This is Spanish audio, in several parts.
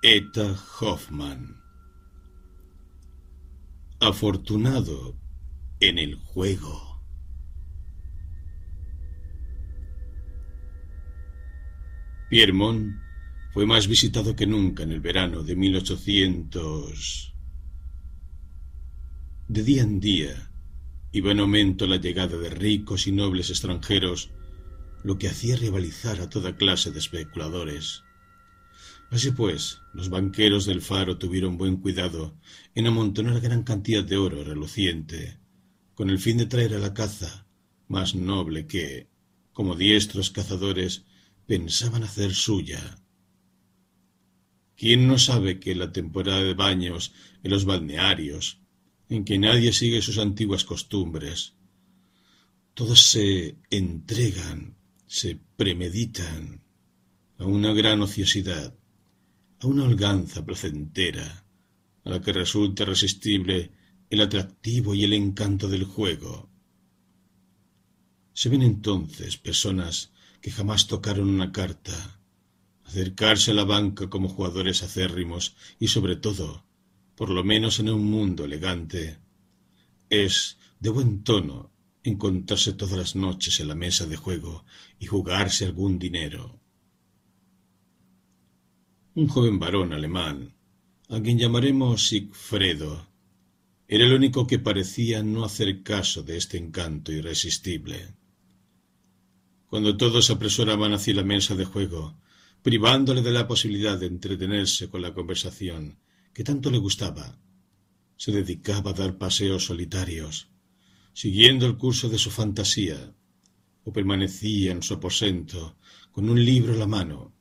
Eta Hoffman. Afortunado en el juego. Piermont fue más visitado que nunca en el verano de 1800. De día en día iba en aumento la llegada de ricos y nobles extranjeros, lo que hacía rivalizar a toda clase de especuladores. Así pues, los banqueros del faro tuvieron buen cuidado en amontonar gran cantidad de oro reluciente, con el fin de traer a la caza más noble que, como diestros cazadores, pensaban hacer suya. ¿Quién no sabe que la temporada de baños en los balnearios, en que nadie sigue sus antiguas costumbres, todos se entregan, se premeditan a una gran ociosidad, a una holganza placentera, a la que resulta irresistible el atractivo y el encanto del juego. Se ven entonces personas que jamás tocaron una carta, acercarse a la banca como jugadores acérrimos y sobre todo, por lo menos en un mundo elegante, es de buen tono encontrarse todas las noches en la mesa de juego y jugarse algún dinero un joven varón alemán, a quien llamaremos Sigfredo, era el único que parecía no hacer caso de este encanto irresistible. Cuando todos se apresuraban hacia la mesa de juego, privándole de la posibilidad de entretenerse con la conversación que tanto le gustaba, se dedicaba a dar paseos solitarios, siguiendo el curso de su fantasía, o permanecía en su aposento con un libro a la mano,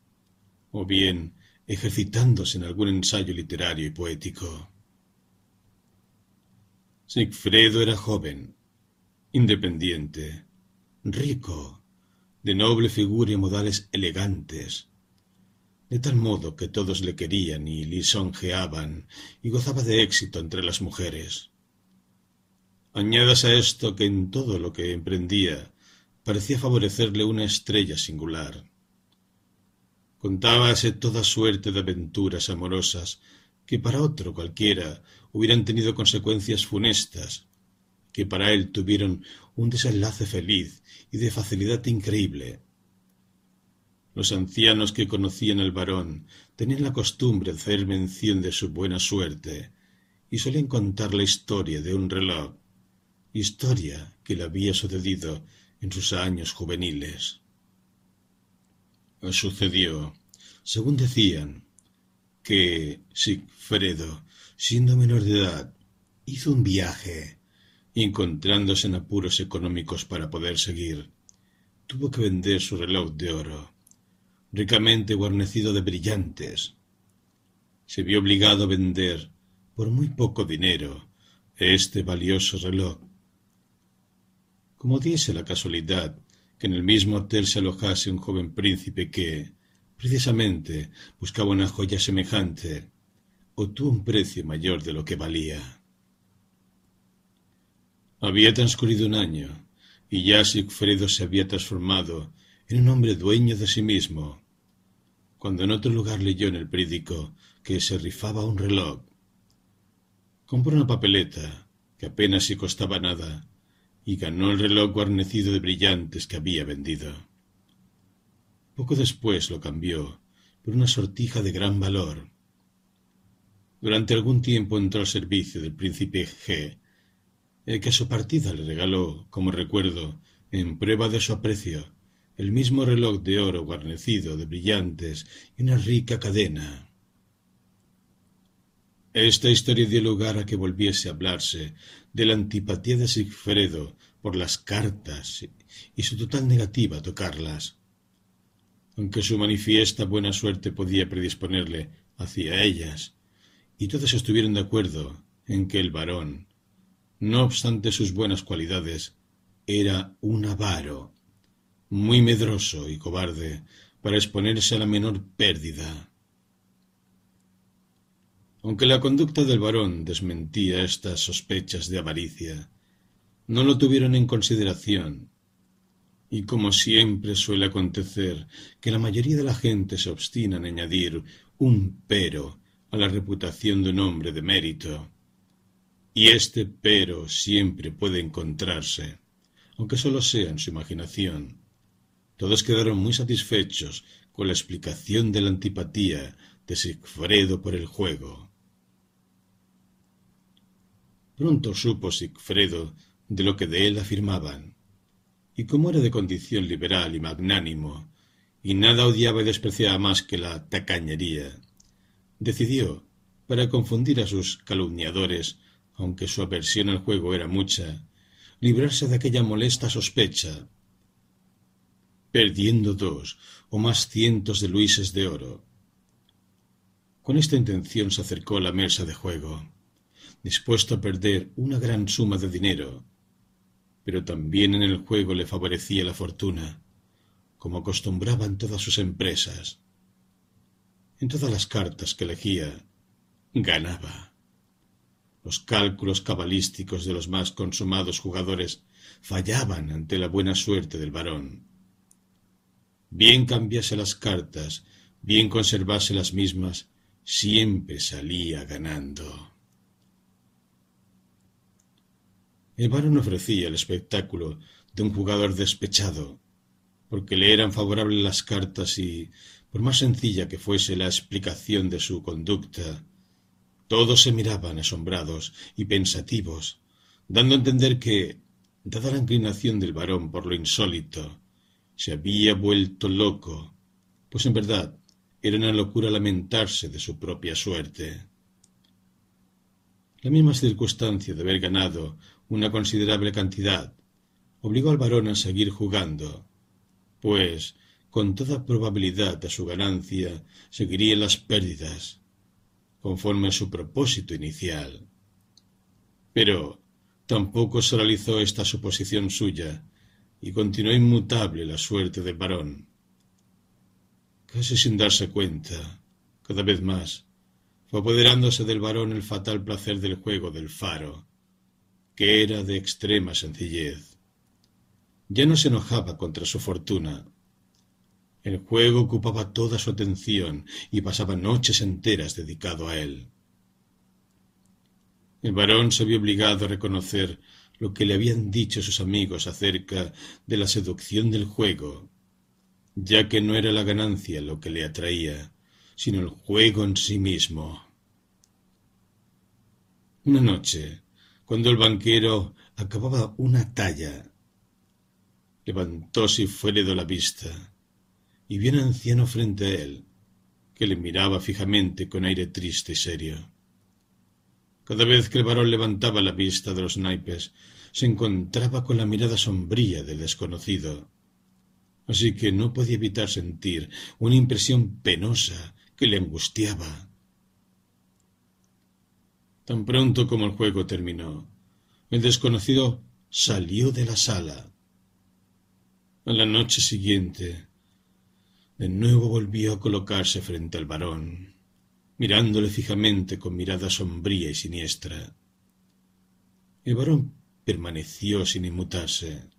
o bien ejercitándose en algún ensayo literario y poético. Sigfredo era joven, independiente, rico, de noble figura y modales elegantes, de tal modo que todos le querían y lisonjeaban y gozaba de éxito entre las mujeres. Añadas a esto que en todo lo que emprendía parecía favorecerle una estrella singular, Contábase toda suerte de aventuras amorosas que para otro cualquiera hubieran tenido consecuencias funestas, que para él tuvieron un desenlace feliz y de facilidad increíble. Los ancianos que conocían al varón tenían la costumbre de hacer mención de su buena suerte y solían contar la historia de un reloj, historia que le había sucedido en sus años juveniles. Sucedió, según decían, que Sigfredo, siendo menor de edad, hizo un viaje encontrándose en apuros económicos para poder seguir, tuvo que vender su reloj de oro, ricamente guarnecido de brillantes. Se vio obligado a vender por muy poco dinero este valioso reloj. Como diese la casualidad que en el mismo hotel se alojase un joven príncipe que, precisamente, buscaba una joya semejante, obtuvo un precio mayor de lo que valía. Había transcurrido un año, y ya Sigfredo se había transformado en un hombre dueño de sí mismo, cuando en otro lugar leyó en el periódico que se rifaba un reloj. Compró una papeleta, que apenas si costaba nada, y ganó el reloj guarnecido de brillantes que había vendido. Poco después lo cambió por una sortija de gran valor. Durante algún tiempo entró al servicio del príncipe G, el que a su partida le regaló, como recuerdo, en prueba de su aprecio, el mismo reloj de oro guarnecido de brillantes y una rica cadena. Esta historia dio lugar a que volviese a hablarse de la antipatía de Sigfredo por las cartas y su total negativa a tocarlas. Aunque su manifiesta buena suerte podía predisponerle hacia ellas, y todos estuvieron de acuerdo en que el varón, no obstante sus buenas cualidades, era un avaro, muy medroso y cobarde para exponerse a la menor pérdida. Aunque la conducta del varón desmentía estas sospechas de avaricia, no lo tuvieron en consideración. Y como siempre suele acontecer, que la mayoría de la gente se obstina en añadir un pero a la reputación de un hombre de mérito. Y este pero siempre puede encontrarse, aunque solo sea en su imaginación. Todos quedaron muy satisfechos con la explicación de la antipatía de Sigfredo por el juego. Pronto supo Sigfredo de lo que de él afirmaban, y como era de condición liberal y magnánimo, y nada odiaba y despreciaba más que la tacañería, decidió, para confundir a sus calumniadores, aunque su aversión al juego era mucha, librarse de aquella molesta sospecha, perdiendo dos o más cientos de luises de oro. Con esta intención se acercó a la mesa de juego, dispuesto a perder una gran suma de dinero, pero también en el juego le favorecía la fortuna, como acostumbraban todas sus empresas. En todas las cartas que elegía, ganaba. Los cálculos cabalísticos de los más consumados jugadores fallaban ante la buena suerte del varón. Bien cambiase las cartas, bien conservase las mismas, siempre salía ganando. El varón ofrecía el espectáculo de un jugador despechado, porque le eran favorables las cartas y, por más sencilla que fuese la explicación de su conducta, todos se miraban asombrados y pensativos, dando a entender que, dada la inclinación del varón por lo insólito, se había vuelto loco, pues en verdad era una locura lamentarse de su propia suerte. La misma circunstancia de haber ganado una considerable cantidad obligó al varón a seguir jugando, pues con toda probabilidad a su ganancia seguirían las pérdidas, conforme a su propósito inicial. Pero tampoco se realizó esta suposición suya, y continuó inmutable la suerte del varón. Casi sin darse cuenta, cada vez más, fue apoderándose del varón el fatal placer del juego del faro, que era de extrema sencillez. Ya no se enojaba contra su fortuna. El juego ocupaba toda su atención y pasaba noches enteras dedicado a él. El varón se vio obligado a reconocer lo que le habían dicho sus amigos acerca de la seducción del juego, ya que no era la ganancia lo que le atraía, sino el juego en sí mismo. Una noche, cuando el banquero acababa una talla, levantóse y fueredo la vista, y vio un anciano frente a él, que le miraba fijamente con aire triste y serio. Cada vez que el varón levantaba la vista de los naipes, se encontraba con la mirada sombría del desconocido. Así que no podía evitar sentir una impresión penosa que le angustiaba. Tan pronto como el juego terminó, el desconocido salió de la sala. A la noche siguiente, de nuevo volvió a colocarse frente al varón mirándole fijamente con mirada sombría y siniestra. El varón permaneció sin inmutarse.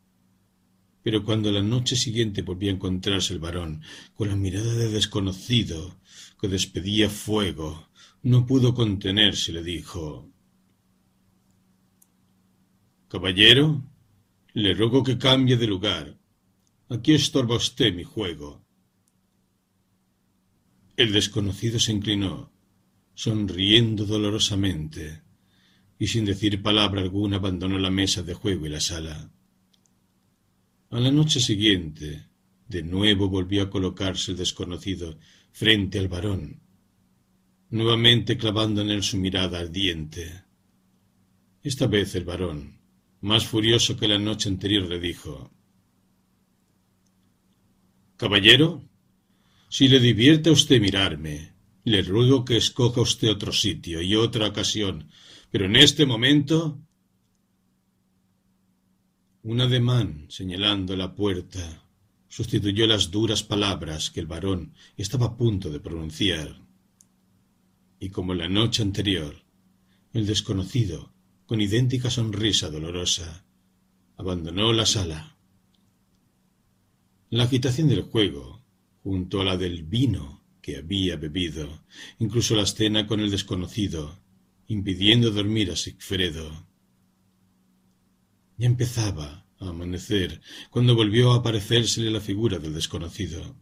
Pero cuando la noche siguiente volvió a encontrarse el varón con la mirada de desconocido que despedía fuego, no pudo contenerse le dijo Caballero, le ruego que cambie de lugar. Aquí estorba usted mi juego. El desconocido se inclinó, sonriendo dolorosamente, y sin decir palabra alguna abandonó la mesa de juego y la sala. A la noche siguiente, de nuevo volvió a colocarse el desconocido frente al varón, nuevamente clavando en él su mirada ardiente. Esta vez el varón, más furioso que la noche anterior, le dijo Caballero, si le divierte a usted mirarme, le ruego que escoja usted otro sitio y otra ocasión, pero en este momento. Un ademán señalando la puerta sustituyó las duras palabras que el varón estaba a punto de pronunciar. Y como la noche anterior, el desconocido, con idéntica sonrisa dolorosa, abandonó la sala. La agitación del juego, junto a la del vino que había bebido, incluso la escena con el desconocido, impidiendo dormir a Sigfredo. Ya empezaba a amanecer cuando volvió a aparecérsele la figura del desconocido.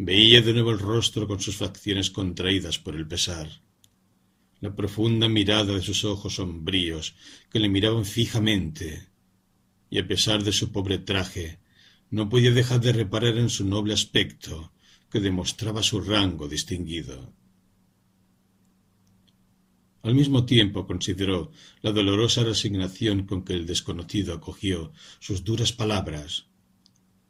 Veía de nuevo el rostro con sus facciones contraídas por el pesar, la profunda mirada de sus ojos sombríos que le miraban fijamente, y a pesar de su pobre traje, no podía dejar de reparar en su noble aspecto, que demostraba su rango distinguido. Al mismo tiempo consideró la dolorosa resignación con que el desconocido acogió sus duras palabras,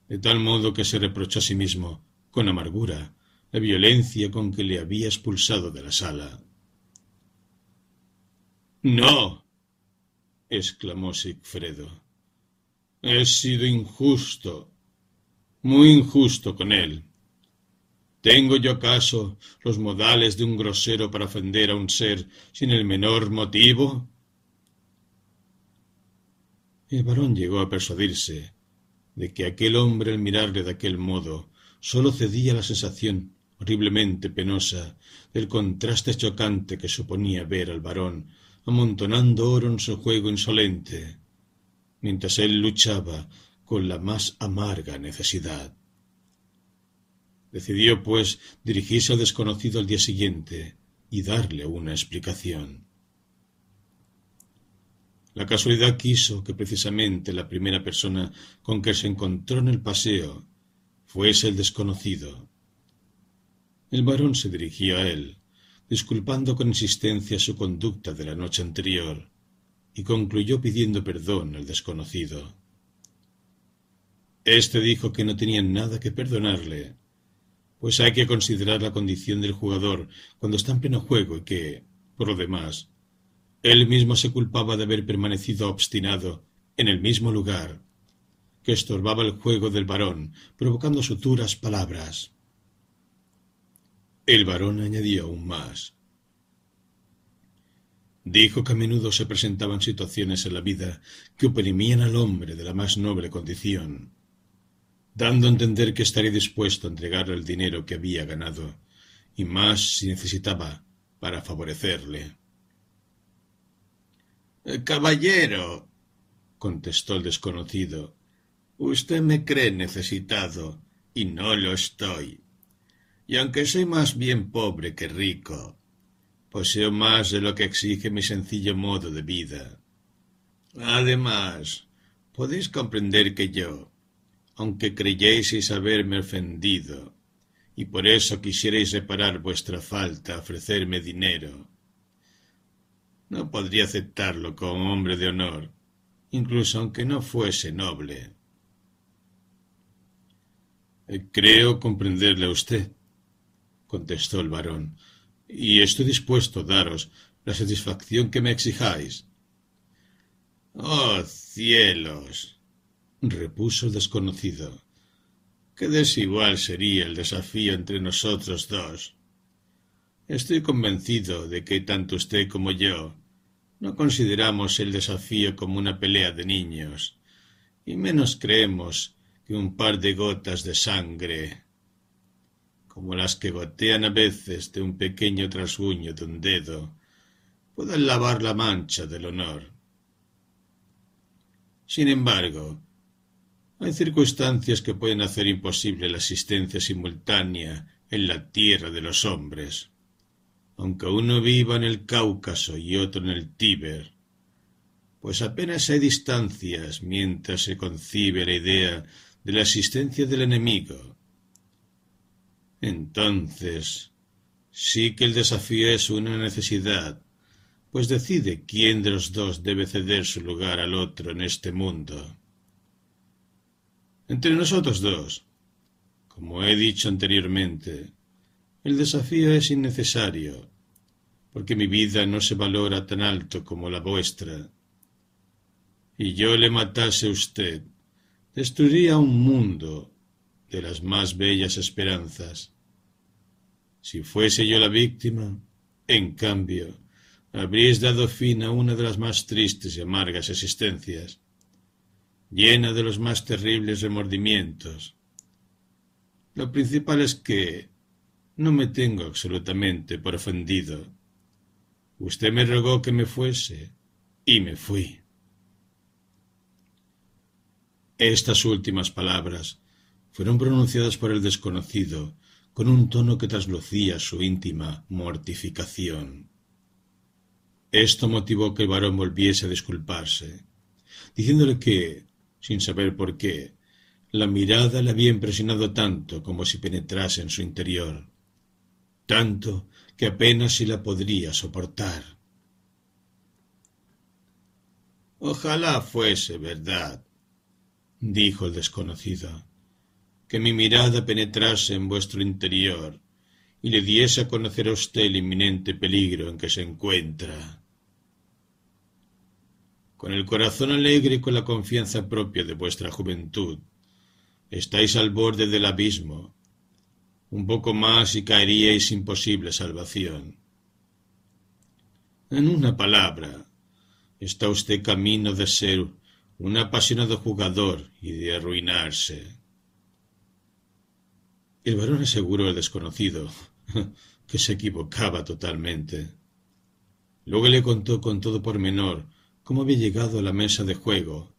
de tal modo que se reprochó a sí mismo con amargura la violencia con que le había expulsado de la sala. No, exclamó Sigfredo. He sido injusto, muy injusto con él. ¿Tengo yo acaso los modales de un grosero para ofender a un ser sin el menor motivo? El varón llegó a persuadirse de que aquel hombre al mirarle de aquel modo sólo cedía la sensación horriblemente penosa del contraste chocante que suponía ver al varón amontonando oro en su juego insolente, mientras él luchaba con la más amarga necesidad. Decidió, pues, dirigirse al desconocido al día siguiente y darle una explicación. La casualidad quiso que precisamente la primera persona con que se encontró en el paseo fuese el desconocido. El varón se dirigió a él, disculpando con insistencia su conducta de la noche anterior, y concluyó pidiendo perdón al desconocido. Este dijo que no tenía nada que perdonarle, pues hay que considerar la condición del jugador cuando está en pleno juego y que, por lo demás, él mismo se culpaba de haber permanecido obstinado en el mismo lugar que estorbaba el juego del varón, provocando suturas palabras. El varón añadió aún más. Dijo que a menudo se presentaban situaciones en la vida que oprimían al hombre de la más noble condición, dando a entender que estaría dispuesto a entregarle el dinero que había ganado, y más si necesitaba para favorecerle. Caballero, contestó el desconocido, Usted me cree necesitado, y no lo estoy. Y aunque soy más bien pobre que rico, poseo más de lo que exige mi sencillo modo de vida. Además, podéis comprender que yo, aunque creyéis haberme ofendido, y por eso quisierais reparar vuestra falta, ofrecerme dinero, no podría aceptarlo como hombre de honor, incluso aunque no fuese noble. Eh, creo comprenderle a usted, contestó el varón, y estoy dispuesto a daros la satisfacción que me exijáis. Oh cielos. repuso el desconocido. Qué desigual sería el desafío entre nosotros dos. Estoy convencido de que tanto usted como yo no consideramos el desafío como una pelea de niños, y menos creemos que un par de gotas de sangre, como las que gotean a veces de un pequeño trasguño de un dedo, puedan lavar la mancha del honor. Sin embargo, hay circunstancias que pueden hacer imposible la existencia simultánea en la tierra de los hombres. Aunque uno viva en el Cáucaso y otro en el Tíber, pues apenas hay distancias mientras se concibe la idea de la existencia del enemigo. Entonces, sí que el desafío es una necesidad, pues decide quién de los dos debe ceder su lugar al otro en este mundo. Entre nosotros dos, como he dicho anteriormente, el desafío es innecesario, porque mi vida no se valora tan alto como la vuestra. Y yo le matase a usted, destruiría un mundo de las más bellas esperanzas. Si fuese yo la víctima, en cambio, habríais dado fin a una de las más tristes y amargas existencias. llena de los más terribles remordimientos. Lo principal es que no me tengo absolutamente por ofendido. Usted me rogó que me fuese y me fui. Estas últimas palabras fueron pronunciadas por el desconocido con un tono que traslucía su íntima mortificación. Esto motivó que el varón volviese a disculparse, diciéndole que, sin saber por qué, la mirada le había impresionado tanto como si penetrase en su interior, tanto que apenas si la podría soportar. Ojalá fuese verdad, dijo el desconocido, que mi mirada penetrase en vuestro interior y le diese a conocer a usted el inminente peligro en que se encuentra. Con el corazón alegre y con la confianza propia de vuestra juventud, estáis al borde del abismo. Un poco más y caeríais sin posible salvación. En una palabra, está usted camino de ser un apasionado jugador y de arruinarse. El varón aseguró al desconocido que se equivocaba totalmente. Luego le contó con todo pormenor cómo había llegado a la mesa de juego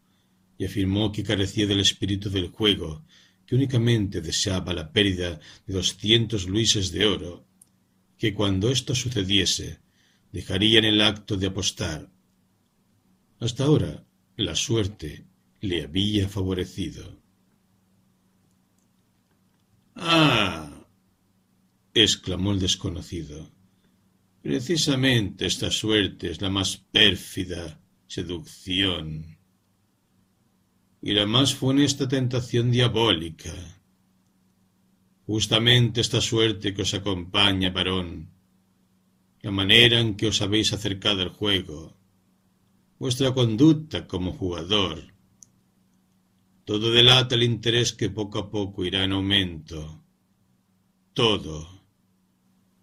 y afirmó que carecía del espíritu del juego, que únicamente deseaba la pérdida de doscientos luises de oro, que cuando esto sucediese dejaría en el acto de apostar. Hasta ahora la suerte le había favorecido. Ah. exclamó el desconocido. Precisamente esta suerte es la más pérfida seducción y la más funesta tentación diabólica. Justamente esta suerte que os acompaña, varón, la manera en que os habéis acercado al juego, vuestra conducta como jugador. Todo delata el interés que poco a poco irá en aumento. Todo,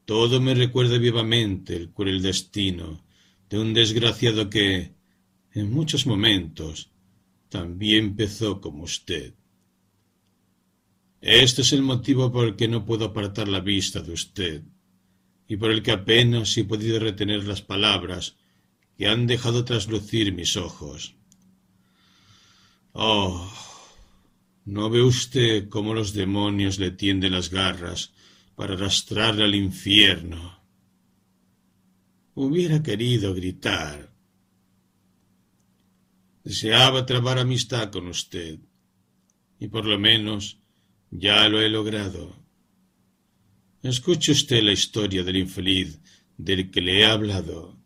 todo me recuerda vivamente el cruel destino de un desgraciado que, en muchos momentos, también empezó como usted. Este es el motivo por el que no puedo apartar la vista de usted, y por el que apenas he podido retener las palabras que han dejado traslucir mis ojos. Oh, ¿no ve usted cómo los demonios le tienden las garras para arrastrarle al infierno? Hubiera querido gritar. Deseaba trabar amistad con usted, y por lo menos ya lo he logrado. Escuche usted la historia del infeliz del que le he hablado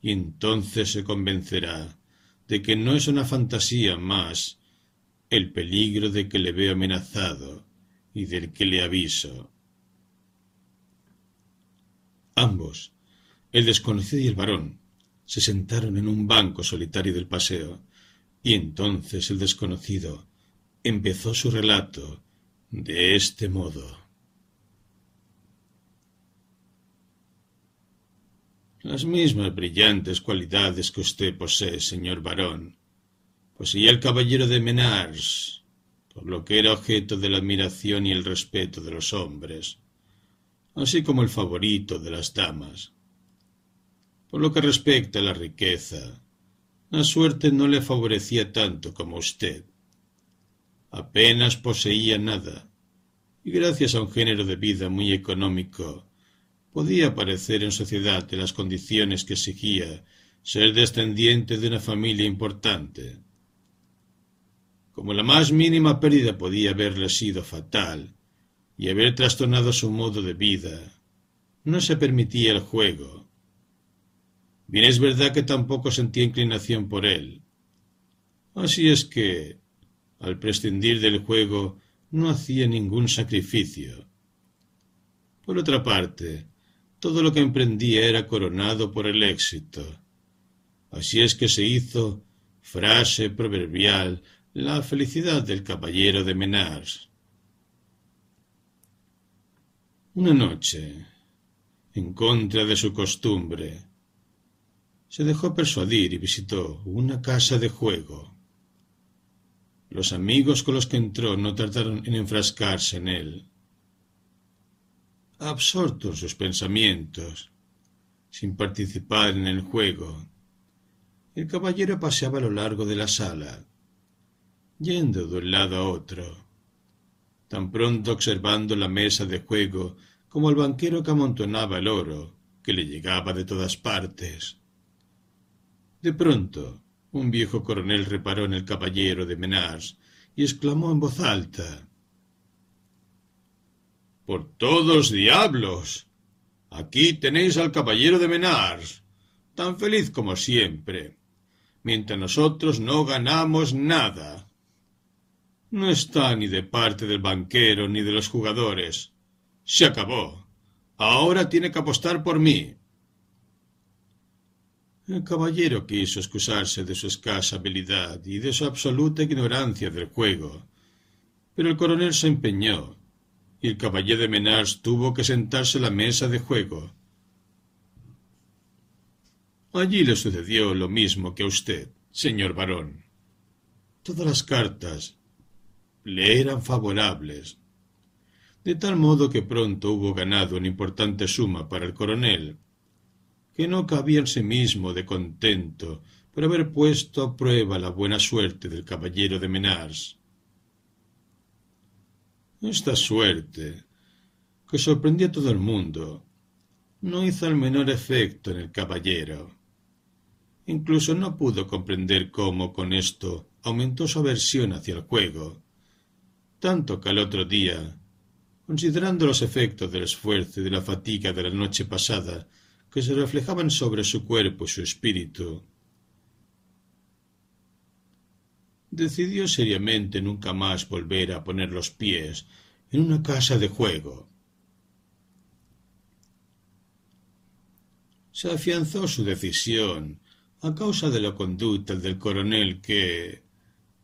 y entonces se convencerá de que no es una fantasía más el peligro de que le veo amenazado y del que le aviso. Ambos, el desconocido y el varón, se sentaron en un banco solitario del paseo, y entonces el desconocido empezó su relato de este modo. Las mismas brillantes cualidades que usted posee, señor varón, poseía el caballero de Menars, por lo que era objeto de la admiración y el respeto de los hombres, así como el favorito de las damas. Por lo que respecta a la riqueza, la suerte no le favorecía tanto como usted. Apenas poseía nada, y gracias a un género de vida muy económico, podía parecer en sociedad de las condiciones que exigía ser descendiente de una familia importante. Como la más mínima pérdida podía haberle sido fatal y haber trastornado su modo de vida, no se permitía el juego. Bien es verdad que tampoco sentía inclinación por él. Así es que, al prescindir del juego, no hacía ningún sacrificio. Por otra parte, todo lo que emprendía era coronado por el éxito. Así es que se hizo frase proverbial la felicidad del caballero de Menars. Una noche, en contra de su costumbre, se dejó persuadir y visitó una casa de juego. Los amigos con los que entró no tardaron en enfrascarse en él. Absorto en sus pensamientos, sin participar en el juego, el caballero paseaba a lo largo de la sala, yendo de un lado a otro, tan pronto observando la mesa de juego como el banquero que amontonaba el oro que le llegaba de todas partes. De pronto, un viejo coronel reparó en el caballero de Menars y exclamó en voz alta Por todos diablos. Aquí tenéis al caballero de Menars, tan feliz como siempre mientras nosotros no ganamos nada. No está ni de parte del banquero ni de los jugadores. Se acabó. Ahora tiene que apostar por mí. El caballero quiso excusarse de su escasa habilidad y de su absoluta ignorancia del juego, pero el coronel se empeñó, y el caballero de Menars tuvo que sentarse a la mesa de juego, Allí le sucedió lo mismo que a usted, señor barón. Todas las cartas le eran favorables, de tal modo que pronto hubo ganado una importante suma para el coronel, que no cabía en sí mismo de contento por haber puesto a prueba la buena suerte del caballero de Menars. Esta suerte, que sorprendió a todo el mundo, no hizo el menor efecto en el caballero. Incluso no pudo comprender cómo con esto aumentó su aversión hacia el juego, tanto que al otro día, considerando los efectos del esfuerzo y de la fatiga de la noche pasada que se reflejaban sobre su cuerpo y su espíritu, decidió seriamente nunca más volver a poner los pies en una casa de juego. Se afianzó su decisión a causa de la conducta del coronel que,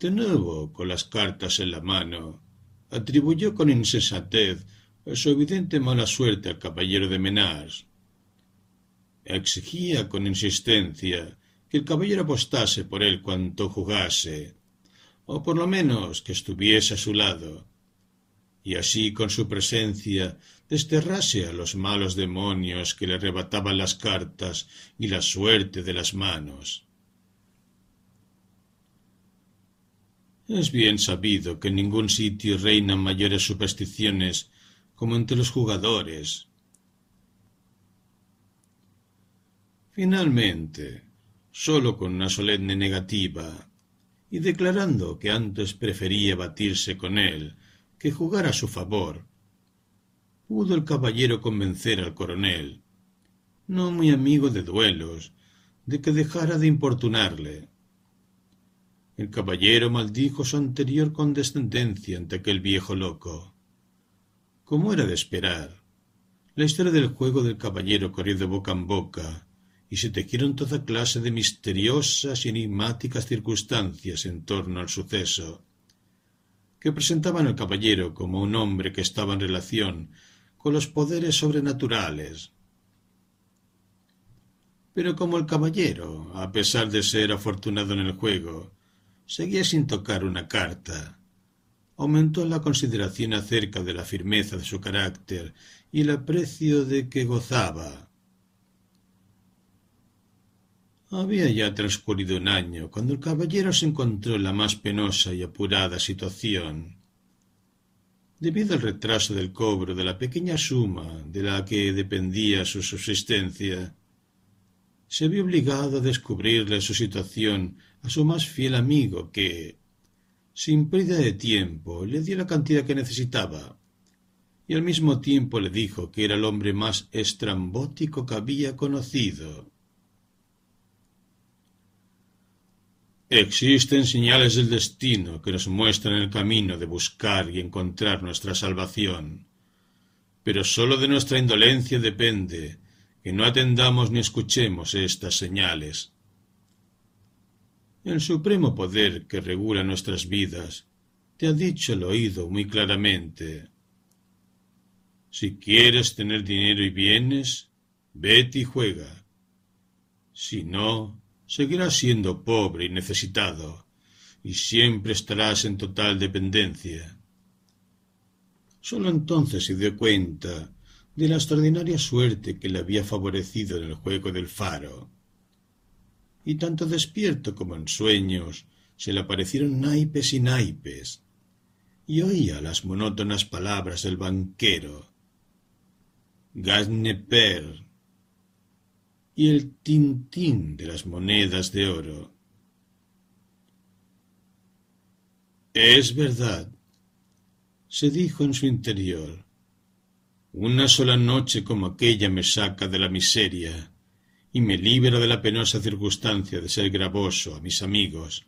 de nuevo con las cartas en la mano, atribuyó con insensatez su evidente mala suerte al caballero de Menars. Exigía con insistencia que el caballero apostase por él cuanto jugase, o por lo menos que estuviese a su lado, y así con su presencia desterrase a los malos demonios que le arrebataban las cartas y la suerte de las manos. Es bien sabido que en ningún sitio reinan mayores supersticiones como entre los jugadores. Finalmente, sólo con una solemne negativa, y declarando que antes prefería batirse con él que jugar a su favor, pudo el caballero convencer al coronel, no muy amigo de duelos, de que dejara de importunarle. El caballero maldijo su anterior condescendencia ante aquel viejo loco. Como era de esperar, la historia del juego del caballero corrió de boca en boca, y se tejieron toda clase de misteriosas y enigmáticas circunstancias en torno al suceso, que presentaban al caballero como un hombre que estaba en relación con los poderes sobrenaturales. Pero como el caballero, a pesar de ser afortunado en el juego, seguía sin tocar una carta, aumentó la consideración acerca de la firmeza de su carácter y el aprecio de que gozaba. Había ya transcurrido un año cuando el caballero se encontró en la más penosa y apurada situación debido al retraso del cobro de la pequeña suma de la que dependía su subsistencia, se vio obligado a descubrirle su situación a su más fiel amigo que, sin pérdida de tiempo, le dio la cantidad que necesitaba, y al mismo tiempo le dijo que era el hombre más estrambótico que había conocido. Existen señales del destino que nos muestran el camino de buscar y encontrar nuestra salvación. Pero sólo de nuestra indolencia depende que no atendamos ni escuchemos estas señales. El supremo poder que regula nuestras vidas te ha dicho el oído muy claramente. Si quieres tener dinero y bienes, vete y juega. Si no, seguirá siendo pobre y necesitado, y siempre estarás en total dependencia. Solo entonces se dio cuenta de la extraordinaria suerte que le había favorecido en el juego del faro. Y tanto despierto como en sueños se le aparecieron naipes y naipes, y oía las monótonas palabras del banquero. Gagneper y el tintín de las monedas de oro. Es verdad, se dijo en su interior. Una sola noche como aquella me saca de la miseria y me libera de la penosa circunstancia de ser gravoso a mis amigos.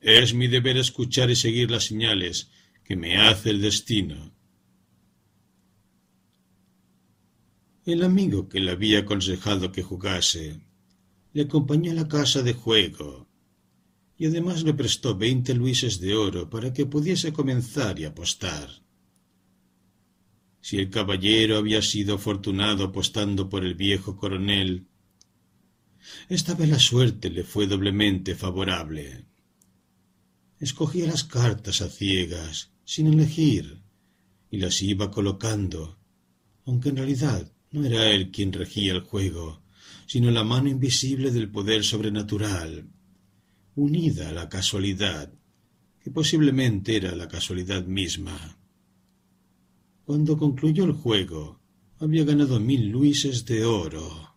Es mi deber escuchar y seguir las señales que me hace el destino. El amigo que le había aconsejado que jugase le acompañó a la casa de juego y además le prestó veinte luises de oro para que pudiese comenzar y apostar. Si el caballero había sido afortunado apostando por el viejo coronel, esta vez la suerte le fue doblemente favorable. Escogía las cartas a ciegas, sin elegir, y las iba colocando, aunque en realidad no era él quien regía el juego, sino la mano invisible del poder sobrenatural, unida a la casualidad, que posiblemente era la casualidad misma. Cuando concluyó el juego, había ganado mil luises de oro.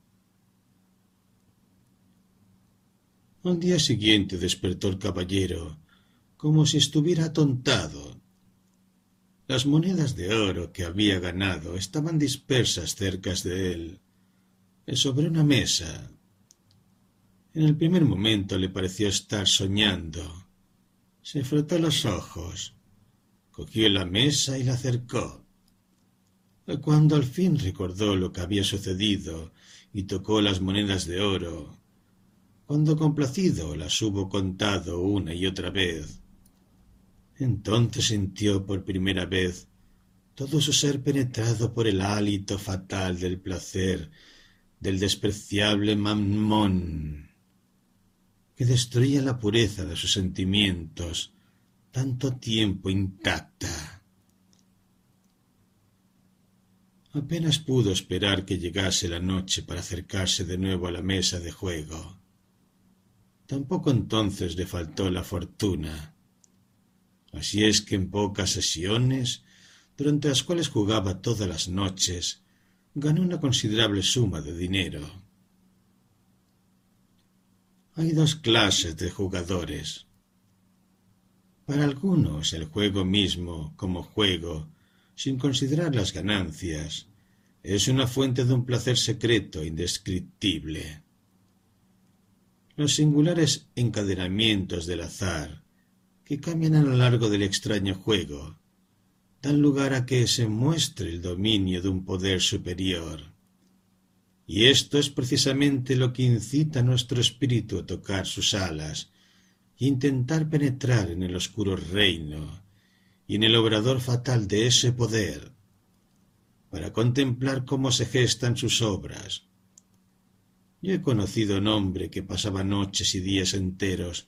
Al día siguiente despertó el caballero, como si estuviera atontado. Las monedas de oro que había ganado estaban dispersas cerca de él, sobre una mesa. En el primer momento le pareció estar soñando. Se frotó los ojos, cogió la mesa y la acercó. Cuando al fin recordó lo que había sucedido y tocó las monedas de oro, cuando complacido las hubo contado una y otra vez, entonces sintió por primera vez todo su ser penetrado por el hálito fatal del placer del despreciable Mammón, que destruía la pureza de sus sentimientos tanto tiempo intacta. Apenas pudo esperar que llegase la noche para acercarse de nuevo a la mesa de juego. Tampoco entonces le faltó la fortuna Así es que en pocas sesiones, durante las cuales jugaba todas las noches, ganó una considerable suma de dinero. Hay dos clases de jugadores. Para algunos el juego mismo, como juego, sin considerar las ganancias, es una fuente de un placer secreto indescriptible. Los singulares encadenamientos del azar, que cambian a lo largo del extraño juego, dan lugar a que se muestre el dominio de un poder superior. Y esto es precisamente lo que incita a nuestro espíritu a tocar sus alas e intentar penetrar en el oscuro reino y en el obrador fatal de ese poder, para contemplar cómo se gestan sus obras. Yo he conocido un hombre que pasaba noches y días enteros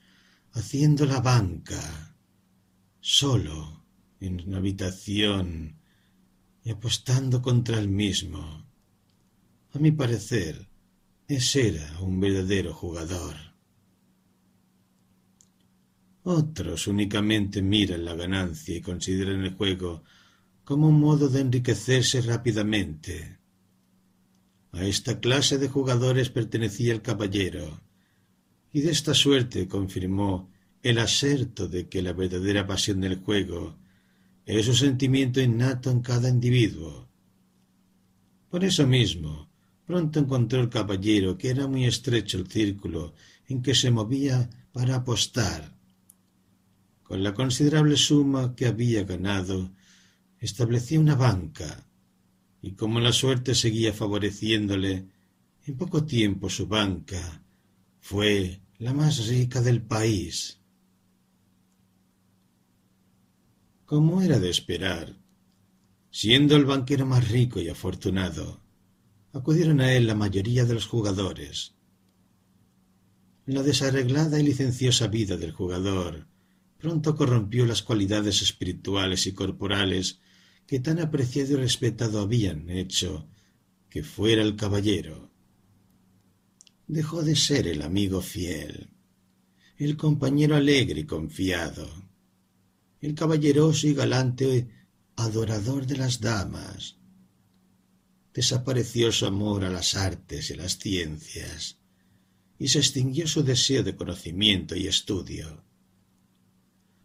haciendo la banca, solo, en una habitación, y apostando contra el mismo. A mi parecer, ese era un verdadero jugador. Otros únicamente miran la ganancia y consideran el juego como un modo de enriquecerse rápidamente. A esta clase de jugadores pertenecía el caballero, y de esta suerte confirmó el aserto de que la verdadera pasión del juego es un sentimiento innato en cada individuo. Por eso mismo, pronto encontró el caballero que era muy estrecho el círculo en que se movía para apostar. Con la considerable suma que había ganado, establecía una banca, y como la suerte seguía favoreciéndole, en poco tiempo su banca fue la más rica del país. Como era de esperar, siendo el banquero más rico y afortunado, acudieron a él la mayoría de los jugadores. la desarreglada y licenciosa vida del jugador pronto corrompió las cualidades espirituales y corporales que tan apreciado y respetado habían hecho que fuera el caballero. Dejó de ser el amigo fiel, el compañero alegre y confiado, el caballeroso y galante adorador de las damas. Desapareció su amor a las artes y las ciencias, y se extinguió su deseo de conocimiento y estudio.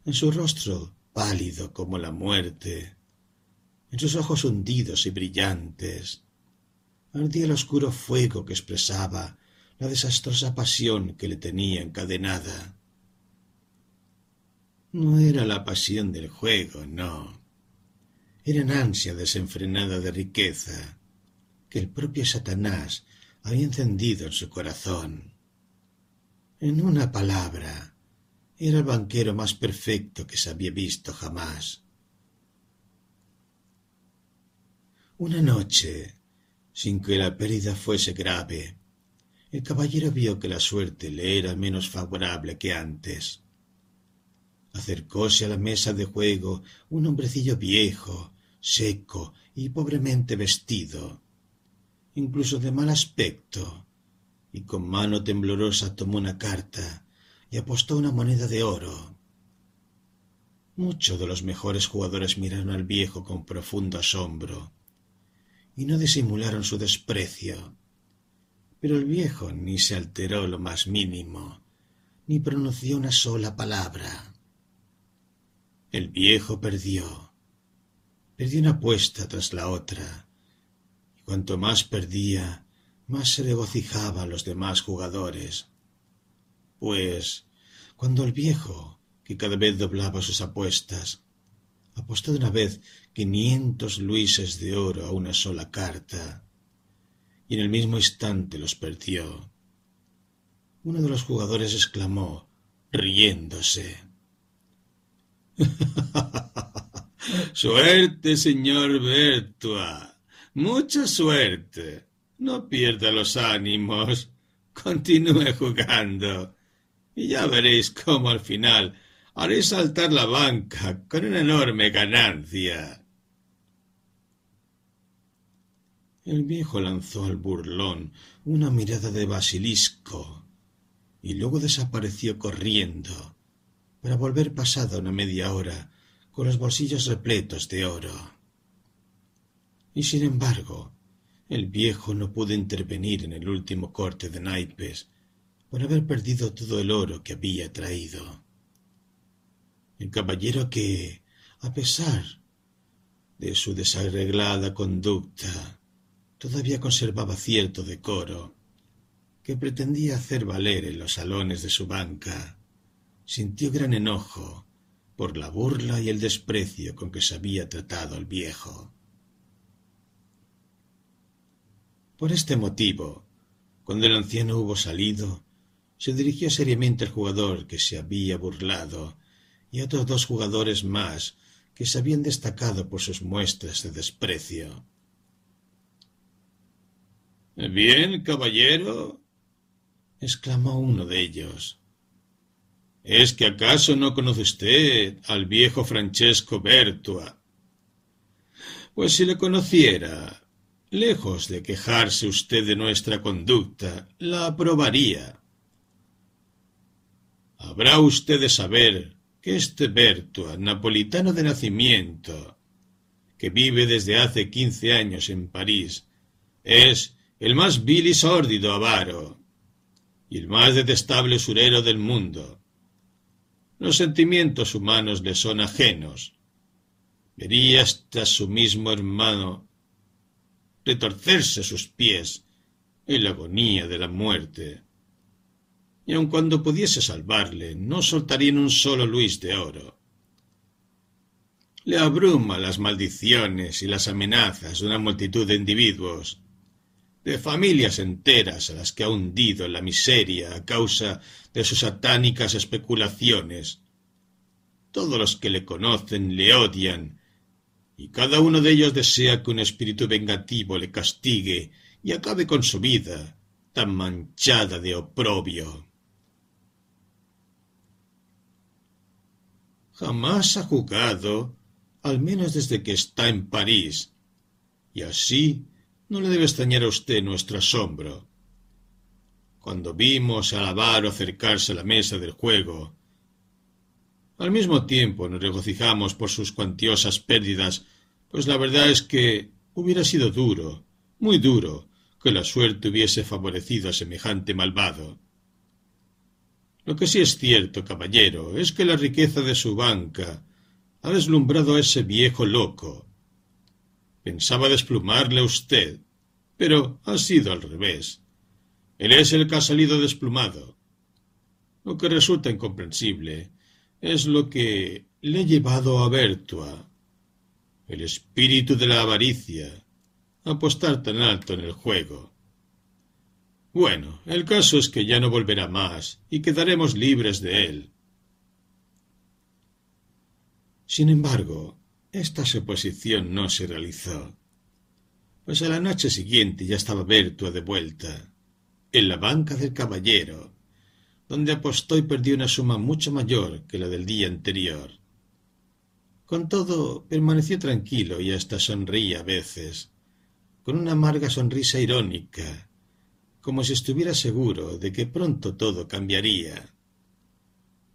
En su rostro pálido como la muerte, en sus ojos hundidos y brillantes, ardía el oscuro fuego que expresaba la desastrosa pasión que le tenía encadenada. No era la pasión del juego, no. Era en ansia desenfrenada de riqueza que el propio Satanás había encendido en su corazón. En una palabra, era el banquero más perfecto que se había visto jamás. Una noche, sin que la pérdida fuese grave, el caballero vio que la suerte le era menos favorable que antes. Acercóse a la mesa de juego un hombrecillo viejo, seco y pobremente vestido, incluso de mal aspecto, y con mano temblorosa tomó una carta y apostó una moneda de oro. Muchos de los mejores jugadores miraron al viejo con profundo asombro y no disimularon su desprecio. Pero el viejo ni se alteró lo más mínimo, ni pronunció una sola palabra. El viejo perdió. Perdió una apuesta tras la otra, y cuanto más perdía, más se regocijaban los demás jugadores. Pues, cuando el viejo, que cada vez doblaba sus apuestas, apostó de una vez quinientos luises de oro a una sola carta, y en el mismo instante los perdió. Uno de los jugadores exclamó, riéndose. suerte, señor Bertua. Mucha suerte. No pierda los ánimos. Continúe jugando. Y ya veréis cómo al final haré saltar la banca con una enorme ganancia. El viejo lanzó al burlón una mirada de basilisco y luego desapareció corriendo para volver pasada una media hora con los bolsillos repletos de oro. Y sin embargo, el viejo no pudo intervenir en el último corte de naipes por haber perdido todo el oro que había traído. El caballero que, a pesar de su desarreglada conducta, todavía conservaba cierto decoro, que pretendía hacer valer en los salones de su banca, sintió gran enojo por la burla y el desprecio con que se había tratado el viejo. Por este motivo, cuando el anciano hubo salido, se dirigió seriamente al jugador que se había burlado y a otros dos jugadores más que se habían destacado por sus muestras de desprecio. Bien, caballero, exclamó uno de ellos. ¿Es que acaso no conoce usted al viejo Francesco Bertua? Pues si le conociera, lejos de quejarse usted de nuestra conducta, la aprobaría. Habrá usted de saber que este Bertua, napolitano de nacimiento, que vive desde hace quince años en París, es el más vil y sórdido avaro, y el más detestable usurero del mundo. Los sentimientos humanos le son ajenos. Vería hasta su mismo hermano retorcerse sus pies en la agonía de la muerte. Y aun cuando pudiese salvarle, no soltaría un solo luis de oro. Le abruma las maldiciones y las amenazas de una multitud de individuos, de familias enteras a las que ha hundido en la miseria a causa de sus satánicas especulaciones. Todos los que le conocen le odian, y cada uno de ellos desea que un espíritu vengativo le castigue y acabe con su vida, tan manchada de oprobio. Jamás ha jugado, al menos desde que está en París, y así no le debe extrañar a usted nuestro asombro. Cuando vimos al avaro acercarse a la mesa del juego, al mismo tiempo nos regocijamos por sus cuantiosas pérdidas, pues la verdad es que hubiera sido duro, muy duro, que la suerte hubiese favorecido a semejante malvado. Lo que sí es cierto, caballero, es que la riqueza de su banca ha deslumbrado a ese viejo loco. Pensaba desplumarle a usted, pero ha sido al revés. Él es el que ha salido desplumado. Lo que resulta incomprensible es lo que le ha llevado a Bertua, el espíritu de la avaricia, apostar tan alto en el juego. Bueno, el caso es que ya no volverá más y quedaremos libres de él. Sin embargo, esta suposición no se realizó, pues a la noche siguiente ya estaba Bertua de vuelta, en la banca del caballero, donde apostó y perdió una suma mucho mayor que la del día anterior. Con todo, permaneció tranquilo y hasta sonreía a veces, con una amarga sonrisa irónica, como si estuviera seguro de que pronto todo cambiaría.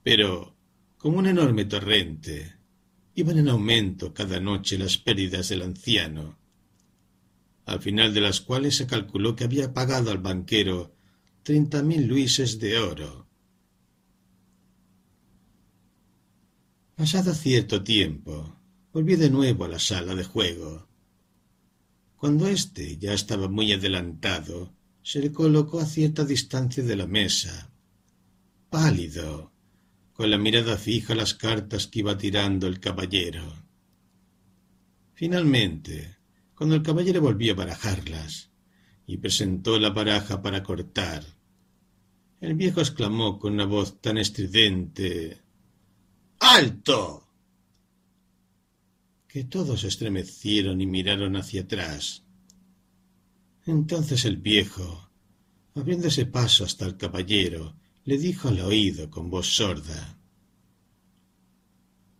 Pero, como un enorme torrente, iban en aumento cada noche las pérdidas del anciano, al final de las cuales se calculó que había pagado al banquero treinta mil luises de oro. Pasado cierto tiempo, volvió de nuevo a la sala de juego. Cuando éste ya estaba muy adelantado, se le colocó a cierta distancia de la mesa, pálido, con la mirada fija las cartas que iba tirando el caballero. Finalmente, cuando el caballero volvió a barajarlas y presentó la baraja para cortar, el viejo exclamó con una voz tan estridente ¡Alto! que todos estremecieron y miraron hacia atrás. Entonces el viejo, abriéndose paso hasta el caballero, le dijo al oído con voz sorda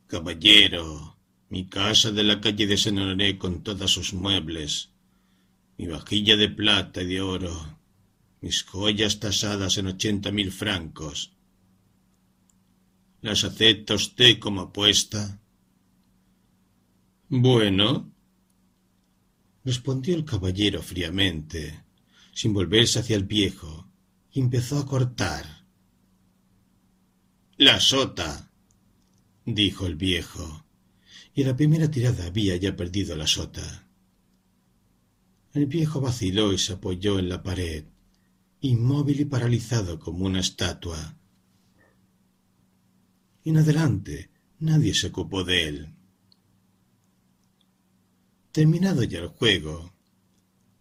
Caballero, mi casa de la calle de Saint con todos sus muebles, mi vajilla de plata y de oro, mis joyas tasadas en ochenta mil francos. ¿Las acepta usted como apuesta? Bueno, respondió el caballero fríamente, sin volverse hacia el viejo, y empezó a cortar. La sota, dijo el viejo, y en la primera tirada había ya perdido la sota. El viejo vaciló y se apoyó en la pared, inmóvil y paralizado como una estatua. En adelante nadie se ocupó de él. Terminado ya el juego,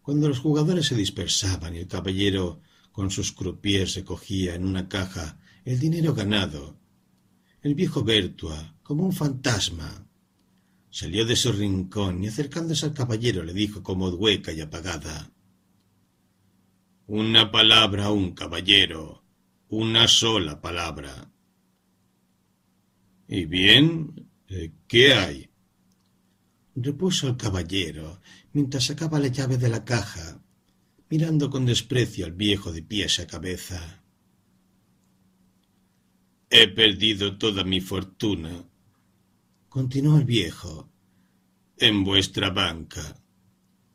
cuando los jugadores se dispersaban y el caballero con sus croupiers recogía en una caja el dinero ganado, el viejo Bertua, como un fantasma, salió de su rincón y acercándose al caballero le dijo con voz hueca y apagada Una palabra a un caballero, una sola palabra. ¿Y bien? Eh, ¿Qué hay? repuso el caballero, mientras sacaba la llave de la caja, mirando con desprecio al viejo de pies a cabeza. He perdido toda mi fortuna, continuó el viejo, en vuestra banca.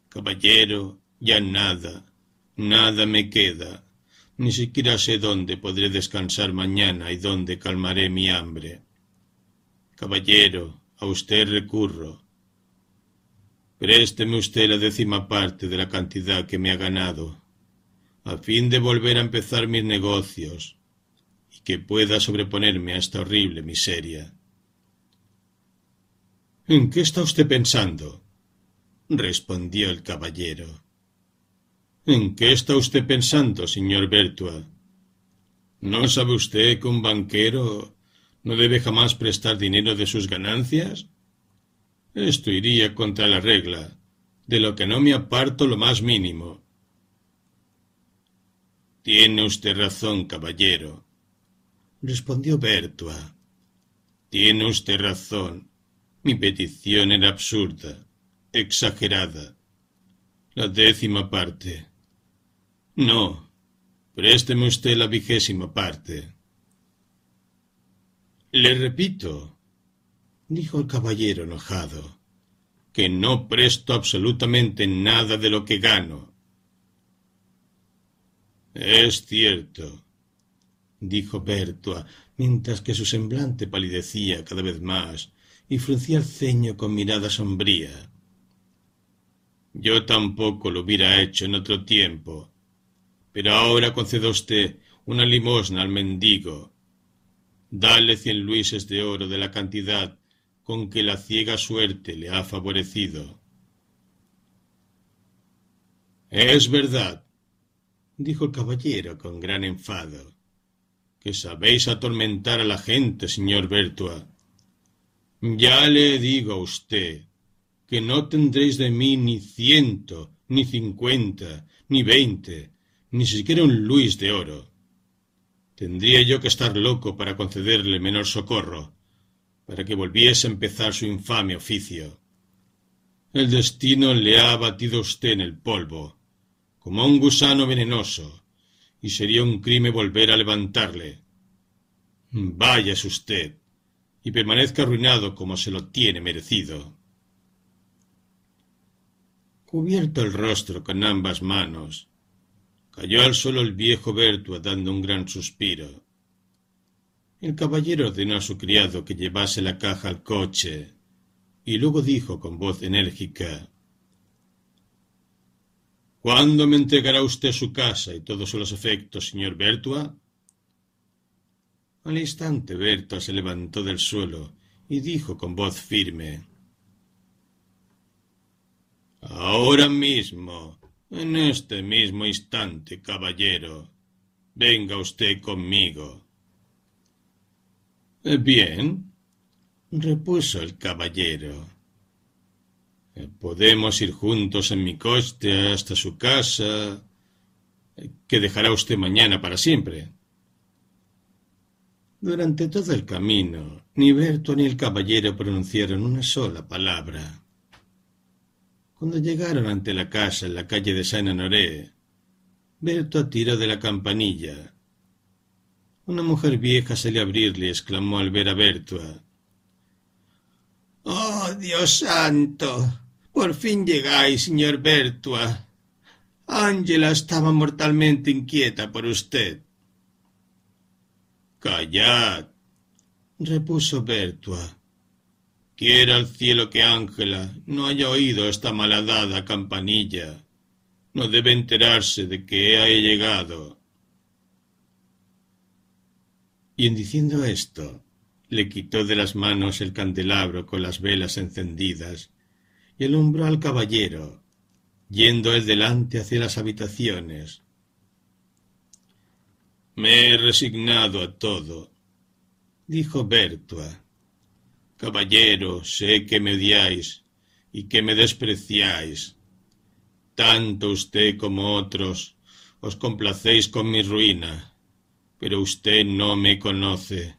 Caballero, ya nada, nada me queda, ni siquiera sé dónde podré descansar mañana y dónde calmaré mi hambre. Caballero, a usted recurro, Présteme usted la décima parte de la cantidad que me ha ganado, a fin de volver a empezar mis negocios que pueda sobreponerme a esta horrible miseria. ¿En qué está usted pensando? respondió el caballero. ¿En qué está usted pensando, señor Bertua? ¿No sabe usted que un banquero no debe jamás prestar dinero de sus ganancias? Esto iría contra la regla, de lo que no me aparto lo más mínimo. Tiene usted razón, caballero, respondió Bertua. Tiene usted razón. Mi petición era absurda, exagerada. La décima parte. No, présteme usted la vigésima parte. Le repito, dijo el caballero enojado, que no presto absolutamente nada de lo que gano. Es cierto, dijo Bertua, mientras que su semblante palidecía cada vez más y fruncía el ceño con mirada sombría. Yo tampoco lo hubiera hecho en otro tiempo, pero ahora conceda usted una limosna al mendigo. Dale cien luises de oro de la cantidad con que la ciega suerte le ha favorecido. Es verdad, dijo el caballero con gran enfado, que sabéis atormentar a la gente, señor Bertua. Ya le digo a usted que no tendréis de mí ni ciento, ni cincuenta, ni veinte, ni siquiera un luis de oro. Tendría yo que estar loco para concederle menor socorro, para que volviese a empezar su infame oficio. El destino le ha abatido a usted en el polvo, como a un gusano venenoso, y sería un crimen volver a levantarle. Váyase usted, y permanezca arruinado como se lo tiene merecido. Cubierto el rostro con ambas manos, cayó al suelo el viejo Bertua dando un gran suspiro. El caballero ordenó a su criado que llevase la caja al coche y luego dijo con voz enérgica ¿Cuándo me entregará usted su casa y todos los efectos, señor Bertua? Al instante Berta se levantó del suelo y dijo con voz firme Ahora mismo, en este mismo instante, caballero, venga usted conmigo. Eh, bien, repuso el caballero. Eh, podemos ir juntos en mi coste hasta su casa, eh, que dejará usted mañana para siempre. Durante todo el camino, ni Berto ni el caballero pronunciaron una sola palabra. Cuando llegaron ante la casa en la calle de Saint-Honoré, Berto tiró de la campanilla. Una mujer vieja salió a abrirle y exclamó al ver a Bertua. ¡Oh, Dios santo! Por fin llegáis, señor Bertua. Ángela estaba mortalmente inquieta por usted. Callad, repuso Bertua. Quiera el cielo que Ángela no haya oído esta malhadada campanilla. No debe enterarse de que he llegado. Y en diciendo esto, le quitó de las manos el candelabro con las velas encendidas y alumbró al caballero, yendo él delante hacia las habitaciones, me he resignado a todo, dijo Bertua. Caballero, sé que me odiáis y que me despreciáis. Tanto usted como otros os complacéis con mi ruina, pero usted no me conoce.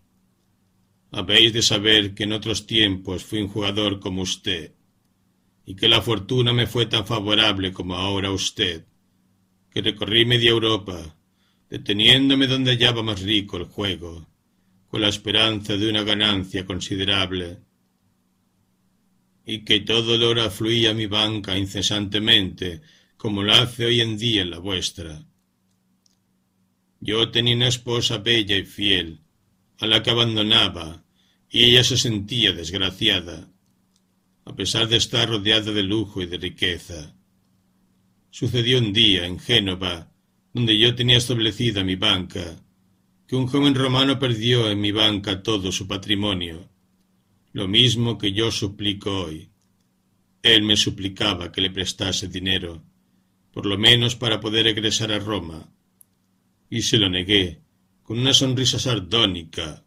Habéis de saber que en otros tiempos fui un jugador como usted, y que la fortuna me fue tan favorable como ahora usted, que recorrí media Europa deteniéndome donde hallaba más rico el juego, con la esperanza de una ganancia considerable, y que todo el oro afluía a mi banca incesantemente, como lo hace hoy en día en la vuestra. Yo tenía una esposa bella y fiel, a la que abandonaba, y ella se sentía desgraciada, a pesar de estar rodeada de lujo y de riqueza. Sucedió un día en Génova, donde yo tenía establecida mi banca, que un joven romano perdió en mi banca todo su patrimonio, lo mismo que yo suplico hoy. Él me suplicaba que le prestase dinero, por lo menos para poder egresar a Roma, y se lo negué, con una sonrisa sardónica,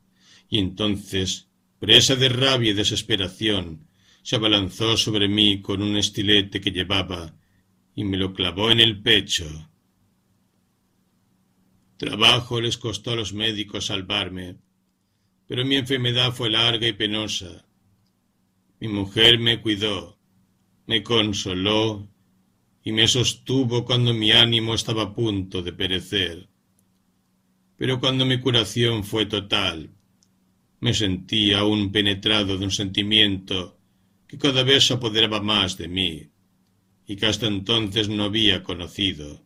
y entonces, presa de rabia y desesperación, se abalanzó sobre mí con un estilete que llevaba y me lo clavó en el pecho. Trabajo les costó a los médicos salvarme, pero mi enfermedad fue larga y penosa. Mi mujer me cuidó, me consoló y me sostuvo cuando mi ánimo estaba a punto de perecer. Pero cuando mi curación fue total, me sentí aún penetrado de un sentimiento que cada vez se apoderaba más de mí y que hasta entonces no había conocido.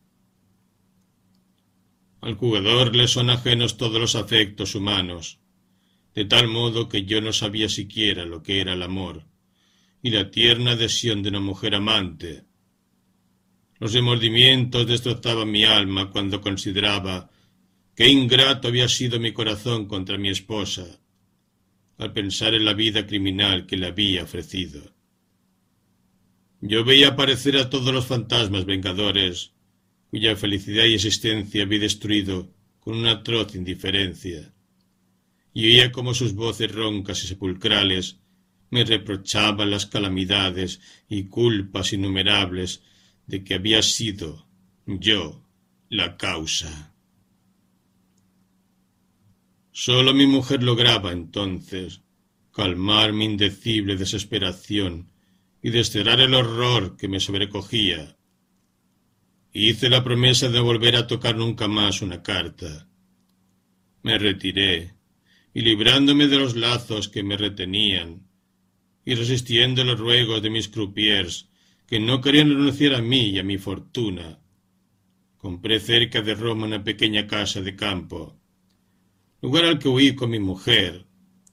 Al jugador le son ajenos todos los afectos humanos, de tal modo que yo no sabía siquiera lo que era el amor y la tierna adhesión de una mujer amante. Los remordimientos destrozaban mi alma cuando consideraba qué ingrato había sido mi corazón contra mi esposa, al pensar en la vida criminal que le había ofrecido. Yo veía aparecer a todos los fantasmas vengadores, cuya felicidad y existencia había destruido con una atroz indiferencia, y oía como sus voces roncas y sepulcrales me reprochaban las calamidades y culpas innumerables de que había sido yo la causa. Sólo mi mujer lograba entonces calmar mi indecible desesperación y desterrar el horror que me sobrecogía. Hice la promesa de volver a tocar nunca más una carta. Me retiré, y librándome de los lazos que me retenían, y resistiendo los ruegos de mis croupiers, que no querían renunciar a mí y a mi fortuna. Compré cerca de Roma una pequeña casa de campo, lugar al que huí con mi mujer,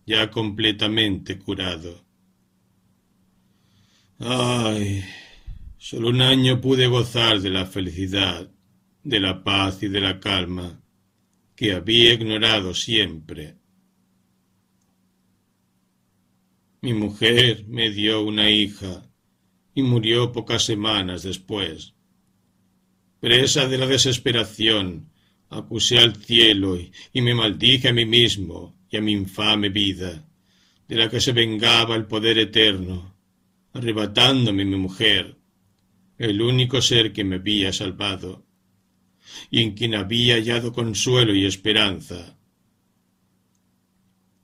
ya completamente curado. Ay, solo un año pude gozar de la felicidad, de la paz y de la calma que había ignorado siempre. Mi mujer me dio una hija y murió pocas semanas después. Presa de la desesperación, acusé al cielo y, me maldije a mí mismo y a mi infame vida, de la que se vengaba el poder eterno, arrebatándome mi mujer, el único ser que me había salvado, y en quien había hallado consuelo y esperanza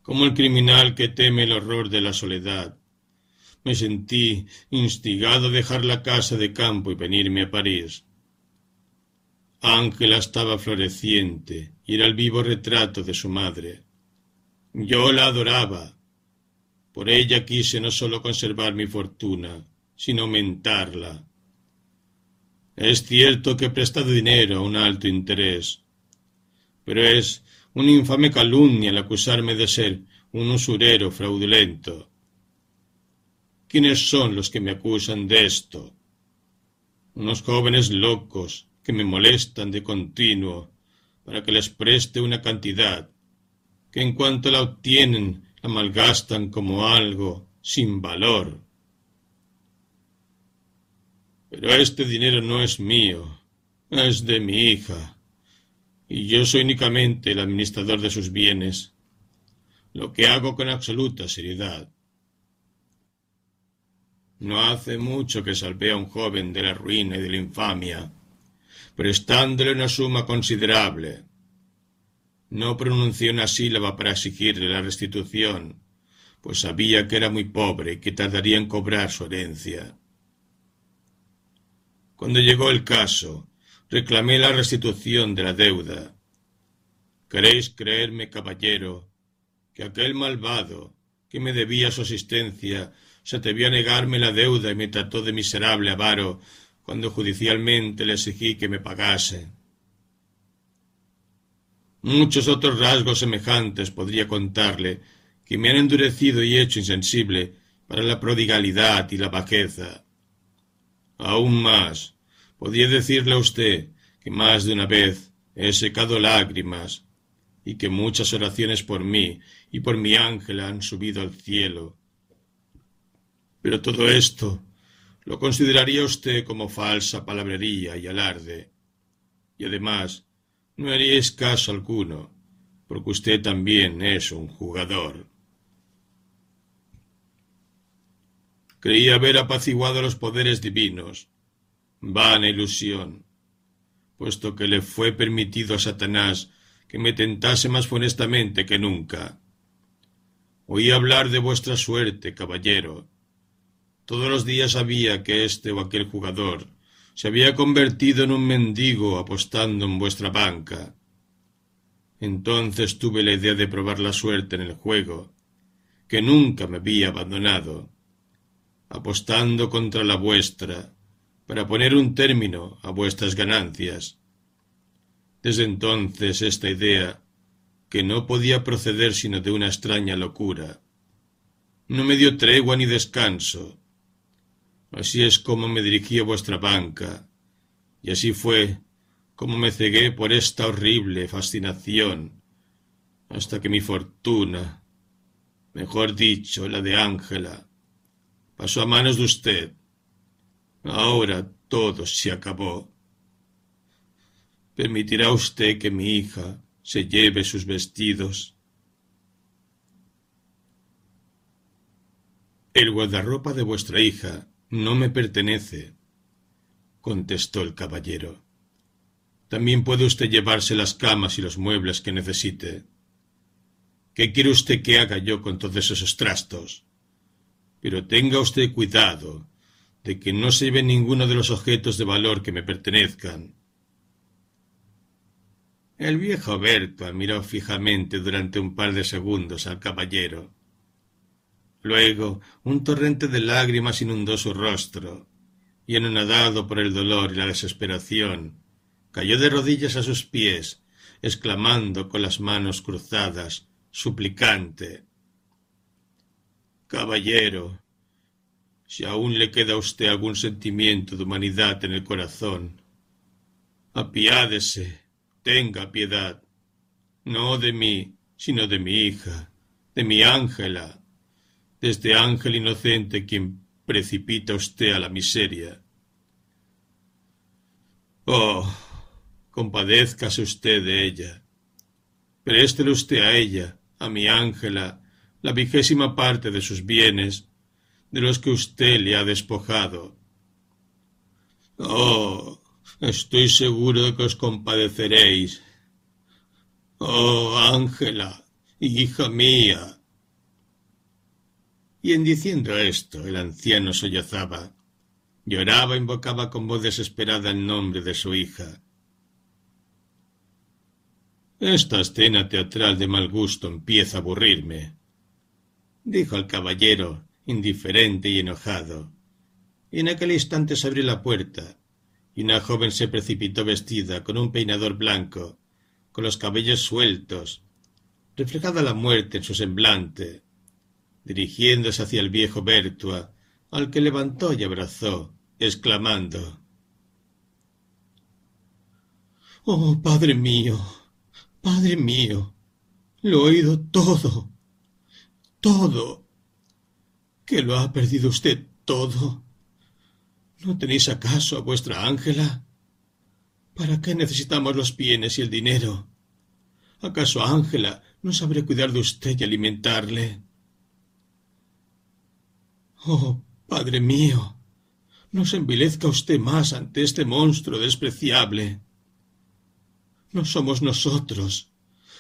como el criminal que teme el horror de la soledad. Me sentí instigado a dejar la casa de campo y venirme a París. Ángela estaba floreciente y era el vivo retrato de su madre. Yo la adoraba. Por ella quise no sólo conservar mi fortuna, sino aumentarla. Es cierto que he prestado dinero a un alto interés, pero es una infame calumnia el acusarme de ser un usurero fraudulento. ¿Quiénes son los que me acusan de esto? Unos jóvenes locos que me molestan de continuo para que les preste una cantidad que en cuanto la obtienen la malgastan como algo sin valor. Pero este dinero no es mío, es de mi hija y yo soy únicamente el administrador de sus bienes, lo que hago con absoluta seriedad. No hace mucho que salvé a un joven de la ruina y de la infamia, prestándole una suma considerable. No pronuncié una sílaba para exigirle la restitución, pues sabía que era muy pobre y que tardaría en cobrar su herencia. Cuando llegó el caso, reclamé la restitución de la deuda. ¿Queréis creerme, caballero, que aquel malvado que me debía su asistencia se atrevió a negarme la deuda y me trató de miserable avaro cuando judicialmente le exigí que me pagase? Muchos otros rasgos semejantes podría contarle que me han endurecido y hecho insensible para la prodigalidad y la bajeza. Aún más, Podría decirle a usted que más de una vez he secado lágrimas y que muchas oraciones por mí y por mi ángel han subido al cielo. Pero todo esto lo consideraría usted como falsa palabrería y alarde. Y además, no haríais caso alguno, porque usted también es un jugador. Creía haber apaciguado los poderes divinos, vana ilusión, puesto que le fue permitido a Satanás que me tentase más funestamente que nunca. Oí hablar de vuestra suerte, caballero. Todos los días sabía que este o aquel jugador se había convertido en un mendigo apostando en vuestra banca. Entonces tuve la idea de probar la suerte en el juego, que nunca me había abandonado, apostando contra la vuestra, para poner un término a vuestras ganancias. Desde entonces esta idea, que no podía proceder sino de una extraña locura, no me dio tregua ni descanso. Así es como me dirigí a vuestra banca, y así fue como me cegué por esta horrible fascinación, hasta que mi fortuna, mejor dicho, la de Ángela, pasó a manos de usted. Ahora todo se acabó. ¿Permitirá usted que mi hija se lleve sus vestidos? El guardarropa de vuestra hija no me pertenece, contestó el caballero. También puede usted llevarse las camas y los muebles que necesite. ¿Qué quiere usted que haga yo con todos esos trastos? Pero tenga usted cuidado de que no se lleve ninguno de los objetos de valor que me pertenezcan. El viejo Berto miró fijamente durante un par de segundos al caballero. Luego un torrente de lágrimas inundó su rostro, y anonadado por el dolor y la desesperación, cayó de rodillas a sus pies, exclamando con las manos cruzadas, suplicante Caballero, si aún le queda a usted algún sentimiento de humanidad en el corazón, apiádese, tenga piedad, no de mí, sino de mi hija, de mi Ángela, este ángel inocente quien precipita usted a la miseria. Oh, compadézcase usted de ella. Préstele usted a ella, a mi Ángela, la vigésima parte de sus bienes, de los que usted le ha despojado. Oh, estoy seguro de que os compadeceréis. Oh, Ángela, hija mía. Y en diciendo esto, el anciano sollozaba, lloraba, invocaba con voz desesperada el nombre de su hija. Esta escena teatral de mal gusto empieza a aburrirme, dijo el caballero, indiferente y enojado. Y en aquel instante se abrió la puerta, y una joven se precipitó vestida con un peinador blanco, con los cabellos sueltos, reflejada la muerte en su semblante, dirigiéndose hacia el viejo Bertua, al que levantó y abrazó, exclamando Oh, padre mío, padre mío, lo he oído todo, todo. ¿Que lo ha perdido usted todo? ¿No tenéis acaso a vuestra Ángela? ¿Para qué necesitamos los bienes y el dinero? ¿Acaso Ángela no sabré cuidar de usted y alimentarle? Oh, Padre mío, no se envilezca usted más ante este monstruo despreciable. No somos nosotros,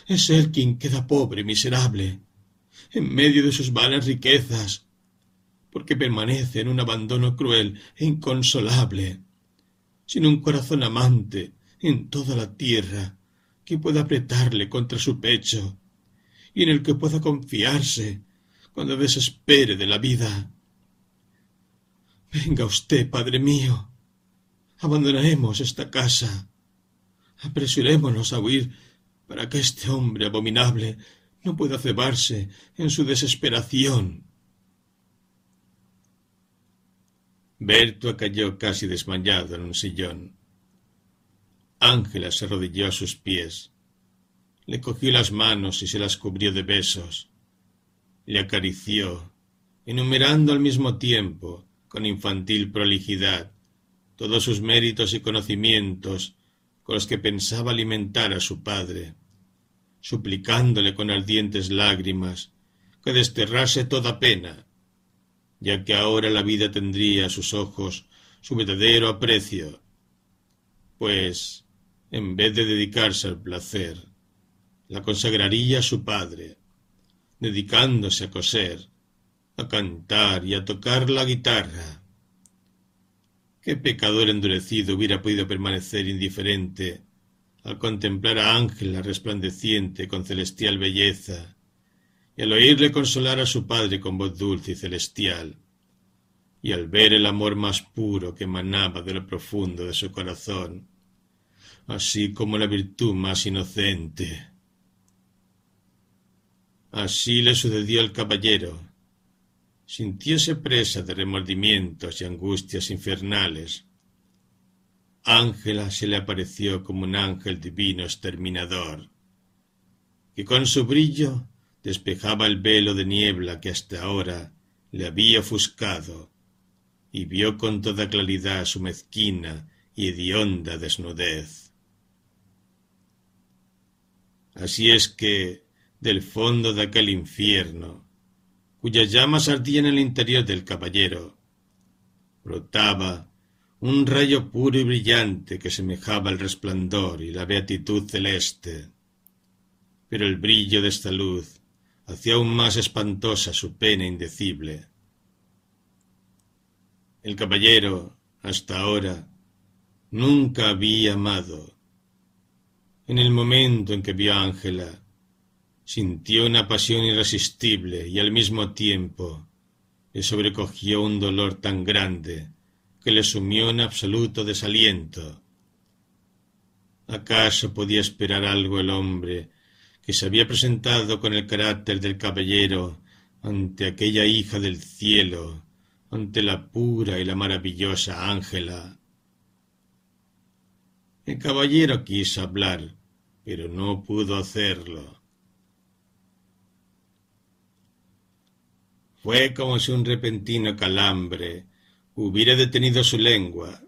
es él quien queda pobre y miserable, en medio de sus vanas riquezas, porque permanece en un abandono cruel e inconsolable, sin un corazón amante en toda la tierra que pueda apretarle contra su pecho y en el que pueda confiarse cuando desespere de la vida. Venga usted, Padre mío. Abandonaremos esta casa. Apresurémonos a huir para que este hombre abominable no pueda cebarse en su desesperación. Berto cayó casi desmayado en un sillón. Ángela se arrodilló a sus pies. Le cogió las manos y se las cubrió de besos. Le acarició, enumerando al mismo tiempo con infantil prolijidad. Todos sus méritos y conocimientos con los que pensaba alimentar a su padre, suplicándole con ardientes lágrimas que desterrase toda pena, ya que ahora la vida tendría a sus ojos su verdadero aprecio, pues, en vez de dedicarse al placer, la consagraría a su padre, dedicándose a coser, a cantar y a tocar la guitarra. ¿Qué pecador endurecido hubiera podido permanecer indiferente al contemplar a Ángela resplandeciente con celestial belleza y al oírle consolar a su padre con voz dulce y celestial, y al ver el amor más puro que emanaba de lo profundo de su corazón, así como la virtud más inocente. Así le sucedió al caballero. Sintióse presa de remordimientos y angustias infernales. Ángela se le apareció como un ángel divino exterminador, que con su brillo despejaba el velo de niebla que hasta ahora le había ofuscado, y vio con toda claridad su mezquina y hedionda desnudez. Así es que, del fondo de aquel infierno, cuyas llamas ardían en el interior del caballero, brotaba un rayo puro y brillante que semejaba el resplandor y la beatitud celeste. Pero el brillo de esta luz hacía aún más espantosa su pena indecible. El caballero, hasta ahora, nunca había amado. En el momento en que vio a Ángela, sintió una pasión irresistible y al mismo tiempo le sobrecogió un dolor tan grande que le sumió en absoluto desaliento. ¿Acaso podía esperar algo el hombre que se había presentado con el carácter del caballero ante aquella hija del cielo, ante la pura y la maravillosa Ángela. El caballero quiso hablar, pero no pudo hacerlo. Fue como si un repentino calambre hubiera detenido su lengua.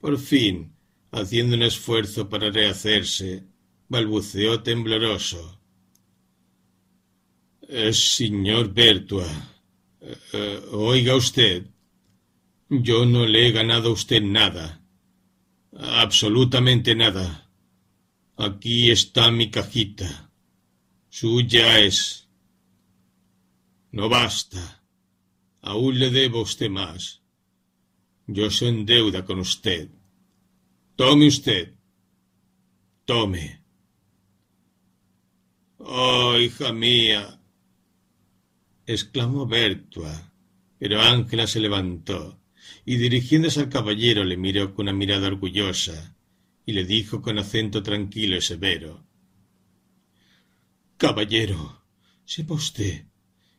Por fin, haciendo un esfuerzo para rehacerse, balbuceó tembloroso. Señor Bertua, eh, eh, oiga usted, yo no le he ganado a usted nada, absolutamente nada. Aquí está mi cajita. Suya es. No basta. Aún le debo a usted más. Yo soy en deuda con usted. Tome usted. Tome. Oh, hija mía. exclamó Bertua, pero Ángela se levantó y dirigiéndose al caballero le miró con una mirada orgullosa y le dijo con acento tranquilo y severo Caballero, sepa usted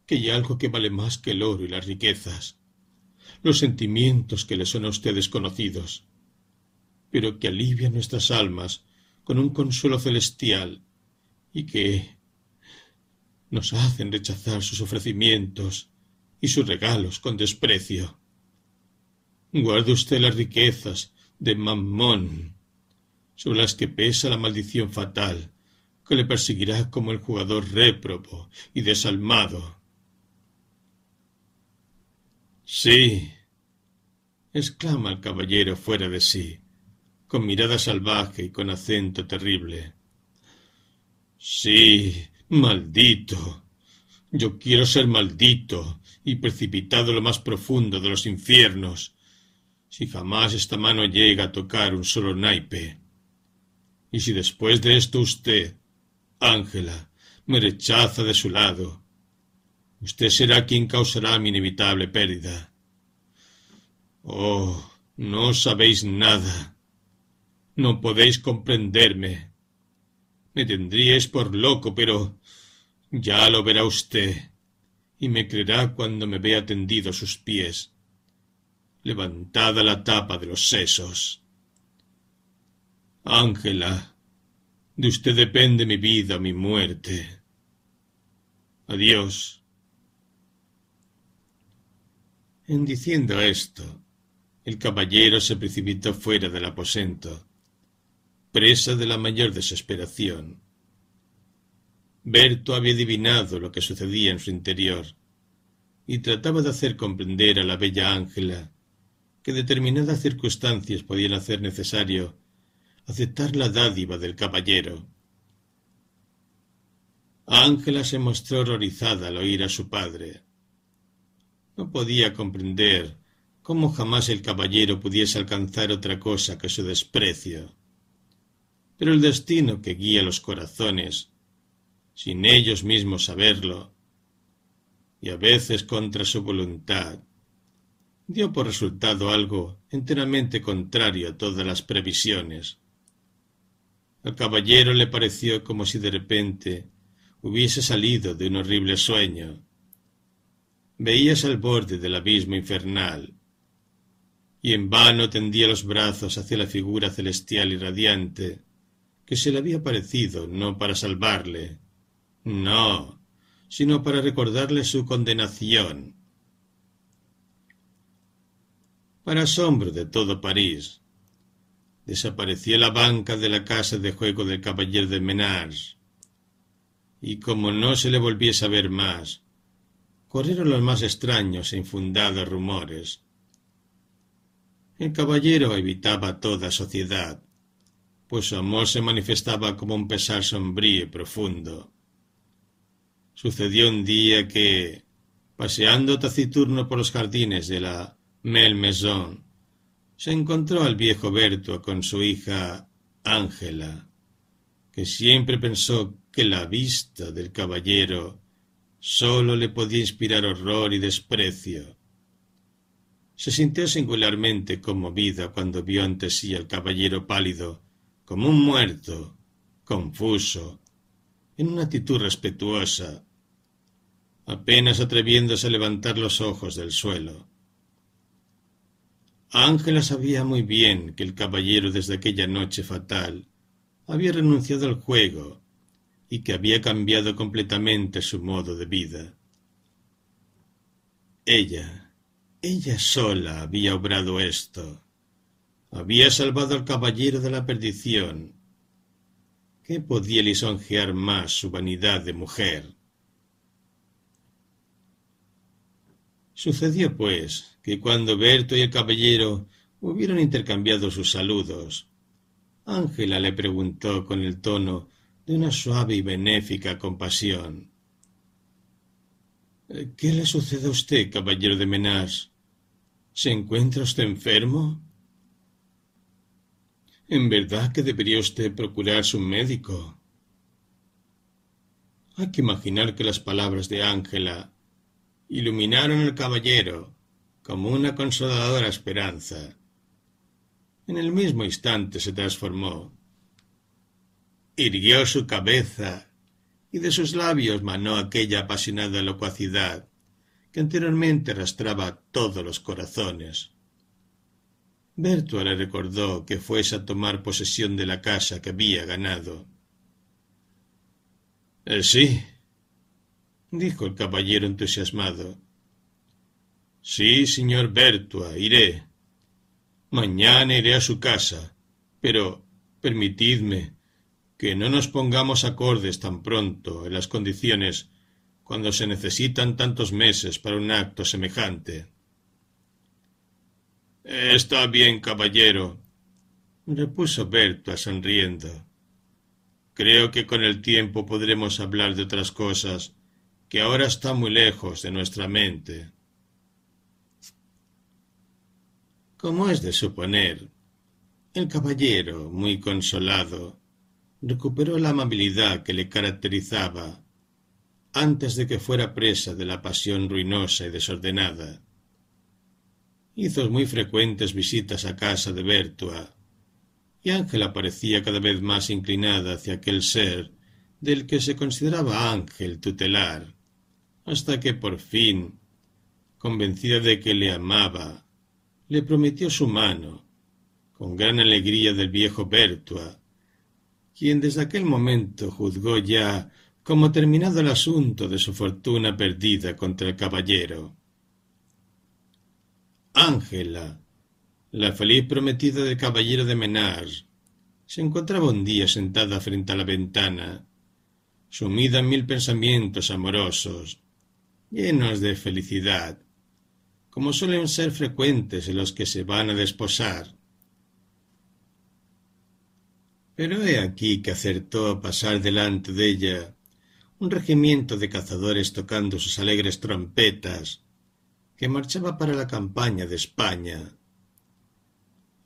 que hay algo que vale más que el oro y las riquezas, los sentimientos que le son a ustedes conocidos, pero que alivian nuestras almas con un consuelo celestial y que nos hacen rechazar sus ofrecimientos y sus regalos con desprecio. Guarde usted las riquezas de Mammón, sobre las que pesa la maldición fatal que le perseguirá como el jugador réprobo y desalmado. Sí, exclama el caballero fuera de sí, con mirada salvaje y con acento terrible. Sí, maldito. Yo quiero ser maldito y precipitado lo más profundo de los infiernos, si jamás esta mano llega a tocar un solo naipe. Y si después de esto usted, Ángela, me rechaza de su lado, usted será quien causará mi inevitable pérdida. Oh, no sabéis nada. No podéis comprenderme. Me tendríais por loco, pero ya lo verá usted, y me creerá cuando me vea tendido a sus pies, levantada la tapa de los sesos. Ángela, de usted depende mi vida, mi muerte. Adiós. En diciendo esto, el caballero se precipitó fuera del aposento presa de la mayor desesperación. Berto había adivinado lo que sucedía en su interior y trataba de hacer comprender a la bella Ángela que determinadas circunstancias podían hacer necesario aceptar la dádiva del caballero. Ángela se mostró horrorizada al oír a su padre. No podía comprender cómo jamás el caballero pudiese alcanzar otra cosa que su desprecio. Pero el destino que guía los corazones, sin ellos mismos saberlo, y a veces contra su voluntad, dio por resultado algo enteramente contrario a todas las previsiones. Al caballero le pareció como si de repente hubiese salido de un horrible sueño. Veíase al borde del abismo infernal, y en vano tendía los brazos hacia la figura celestial y radiante, que se le había parecido no para salvarle, no, sino para recordarle su condenación. Para asombro de todo París, desapareció la banca de la casa de juego del caballero de Menars, y como no se le volviese a ver más, corrieron los más extraños e infundados rumores. El caballero evitaba toda sociedad, pues su amor se manifestaba como un pesar sombrío y profundo. Sucedió un día que, paseando taciturno por los jardines de la Melmaison, se encontró al viejo Berto con su hija Ángela, que siempre pensó que la vista del caballero sólo le podía inspirar horror y desprecio. Se sintió singularmente conmovida cuando vio ante sí al caballero pálido, como un muerto, confuso, en una actitud respetuosa, apenas atreviéndose a levantar los ojos del suelo. Ángela sabía muy bien que el caballero desde aquella noche fatal había renunciado al juego y que había cambiado completamente su modo de vida. Ella, ella sola había obrado esto. Había salvado al caballero de la perdición. ¿Qué podía lisonjear más su vanidad de mujer? Sucedió, pues, que cuando Berto y el caballero hubieron intercambiado sus saludos, Ángela le preguntó con el tono de una suave y benéfica compasión. ¿Qué le sucede a usted, caballero de Menás? ¿Se encuentra usted enfermo? En verdad que debería usted procurarse un médico. Hay que imaginar que las palabras de Ángela iluminaron al caballero como una consoladora esperanza. En el mismo instante se transformó. Irguió su cabeza y de sus labios manó aquella apasionada locuacidad que anteriormente arrastraba todos los corazones. Bertua le recordó que fuese a tomar posesión de la casa que había ganado. Eh, sí, dijo el caballero entusiasmado. Sí, señor Bertua, iré. Mañana iré a su casa, pero permitidme que no nos pongamos acordes tan pronto en las condiciones cuando se necesitan tantos meses para un acto semejante. Está bien, caballero, repuso Bertua sonriendo. Creo que con el tiempo podremos hablar de otras cosas que ahora está muy lejos de nuestra mente. Como es de suponer, el caballero, muy consolado, recuperó la amabilidad que le caracterizaba antes de que fuera presa de la pasión ruinosa y desordenada. Hizo muy frecuentes visitas a casa de Bertua, y Ángela parecía cada vez más inclinada hacia aquel ser del que se consideraba ángel tutelar hasta que por fin, convencida de que le amaba, le prometió su mano, con gran alegría del viejo Bertua, quien desde aquel momento juzgó ya como terminado el asunto de su fortuna perdida contra el caballero. Ángela, la feliz prometida del caballero de Menars, se encontraba un día sentada frente a la ventana, sumida en mil pensamientos amorosos, llenos de felicidad, como suelen ser frecuentes en los que se van a desposar. Pero he aquí que acertó a pasar delante de ella un regimiento de cazadores tocando sus alegres trompetas, que marchaba para la campaña de España.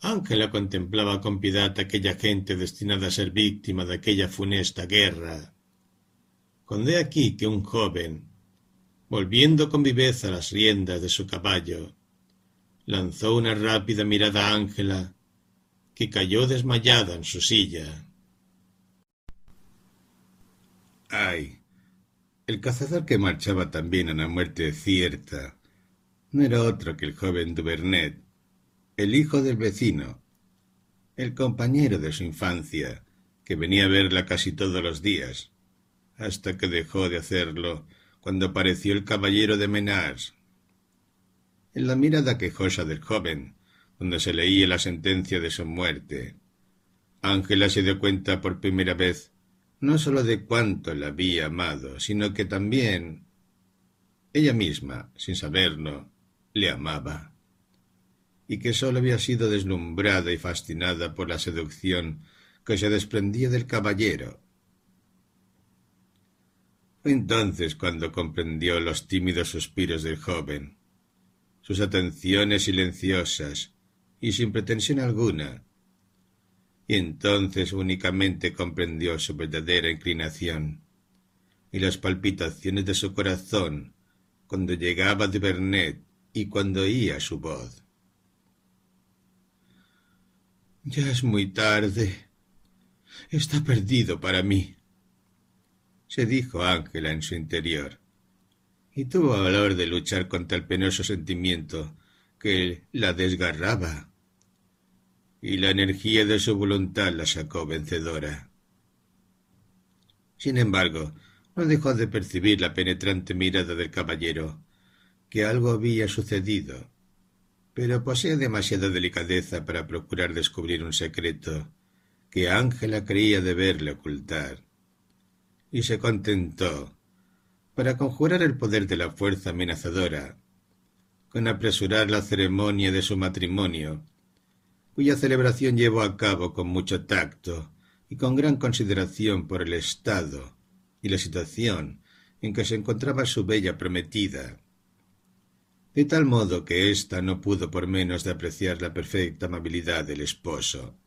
Ángela contemplaba con piedad aquella gente destinada a ser víctima de aquella funesta guerra. Cuando he aquí que un joven, volviendo con viveza las riendas de su caballo, lanzó una rápida mirada a Ángela, que cayó desmayada en su silla. Ay, el cazador que marchaba también a la muerte cierta no era otro que el joven Duvernet, el hijo del vecino, el compañero de su infancia, que venía a verla casi todos los días, hasta que dejó de hacerlo cuando apareció el caballero de Menars. En la mirada quejosa del joven, donde se leía la sentencia de su muerte, Ángela se dio cuenta por primera vez no sólo de cuánto la había amado, sino que también ella misma, sin saberlo, le amaba, y que sólo había sido deslumbrada y fascinada por la seducción que se desprendía del caballero. Fue entonces cuando comprendió los tímidos suspiros del joven, sus atenciones silenciosas y sin pretensión alguna, y entonces únicamente comprendió su verdadera inclinación y las palpitaciones de su corazón cuando llegaba de Bernet y cuando oía su voz. Ya es muy tarde. Está perdido para mí, se dijo Ángela en su interior, y tuvo valor de luchar contra el penoso sentimiento que la desgarraba y la energía de su voluntad la sacó vencedora. Sin embargo, no dejó de percibir la penetrante mirada del caballero, que algo había sucedido, pero posee demasiada delicadeza para procurar descubrir un secreto que Ángela creía deberle ocultar, y se contentó, para conjurar el poder de la fuerza amenazadora, con apresurar la ceremonia de su matrimonio cuya celebración llevó a cabo con mucho tacto y con gran consideración por el estado y la situación en que se encontraba su bella prometida, de tal modo que ésta no pudo por menos de apreciar la perfecta amabilidad del esposo.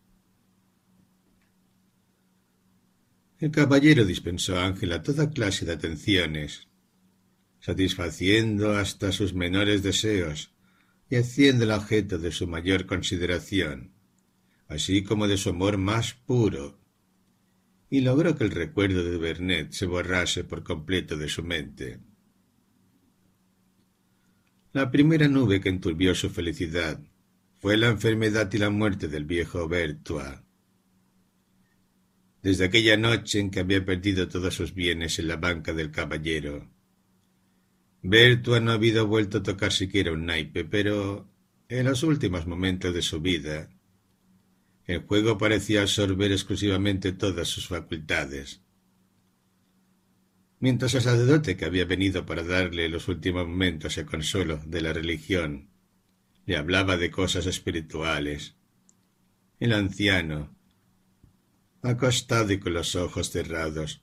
El caballero dispensó a Ángela toda clase de atenciones, satisfaciendo hasta sus menores deseos y haciendo el objeto de su mayor consideración, así como de su amor más puro, y logró que el recuerdo de Bernet se borrase por completo de su mente. La primera nube que enturbió su felicidad fue la enfermedad y la muerte del viejo Bertois. Desde aquella noche en que había perdido todos sus bienes en la banca del caballero, Bertua no había vuelto a tocar siquiera un naipe, pero en los últimos momentos de su vida, el juego parecía absorber exclusivamente todas sus facultades. Mientras el sacerdote que había venido para darle los últimos momentos el consuelo de la religión le hablaba de cosas espirituales, el anciano, acostado y con los ojos cerrados,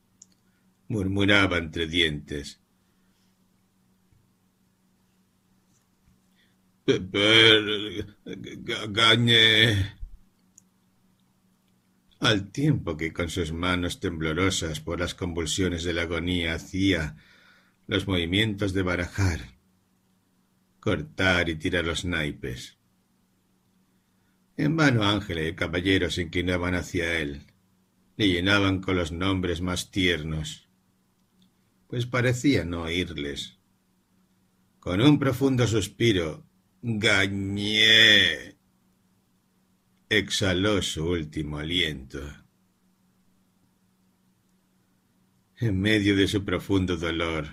murmuraba entre dientes Al tiempo que con sus manos temblorosas por las convulsiones de la agonía hacía los movimientos de barajar, cortar y tirar los naipes. En vano Ángel y el caballero se inclinaban hacia él, le llenaban con los nombres más tiernos, pues parecía no oírles. Con un profundo suspiro Gañé. Exhaló su último aliento. En medio de su profundo dolor,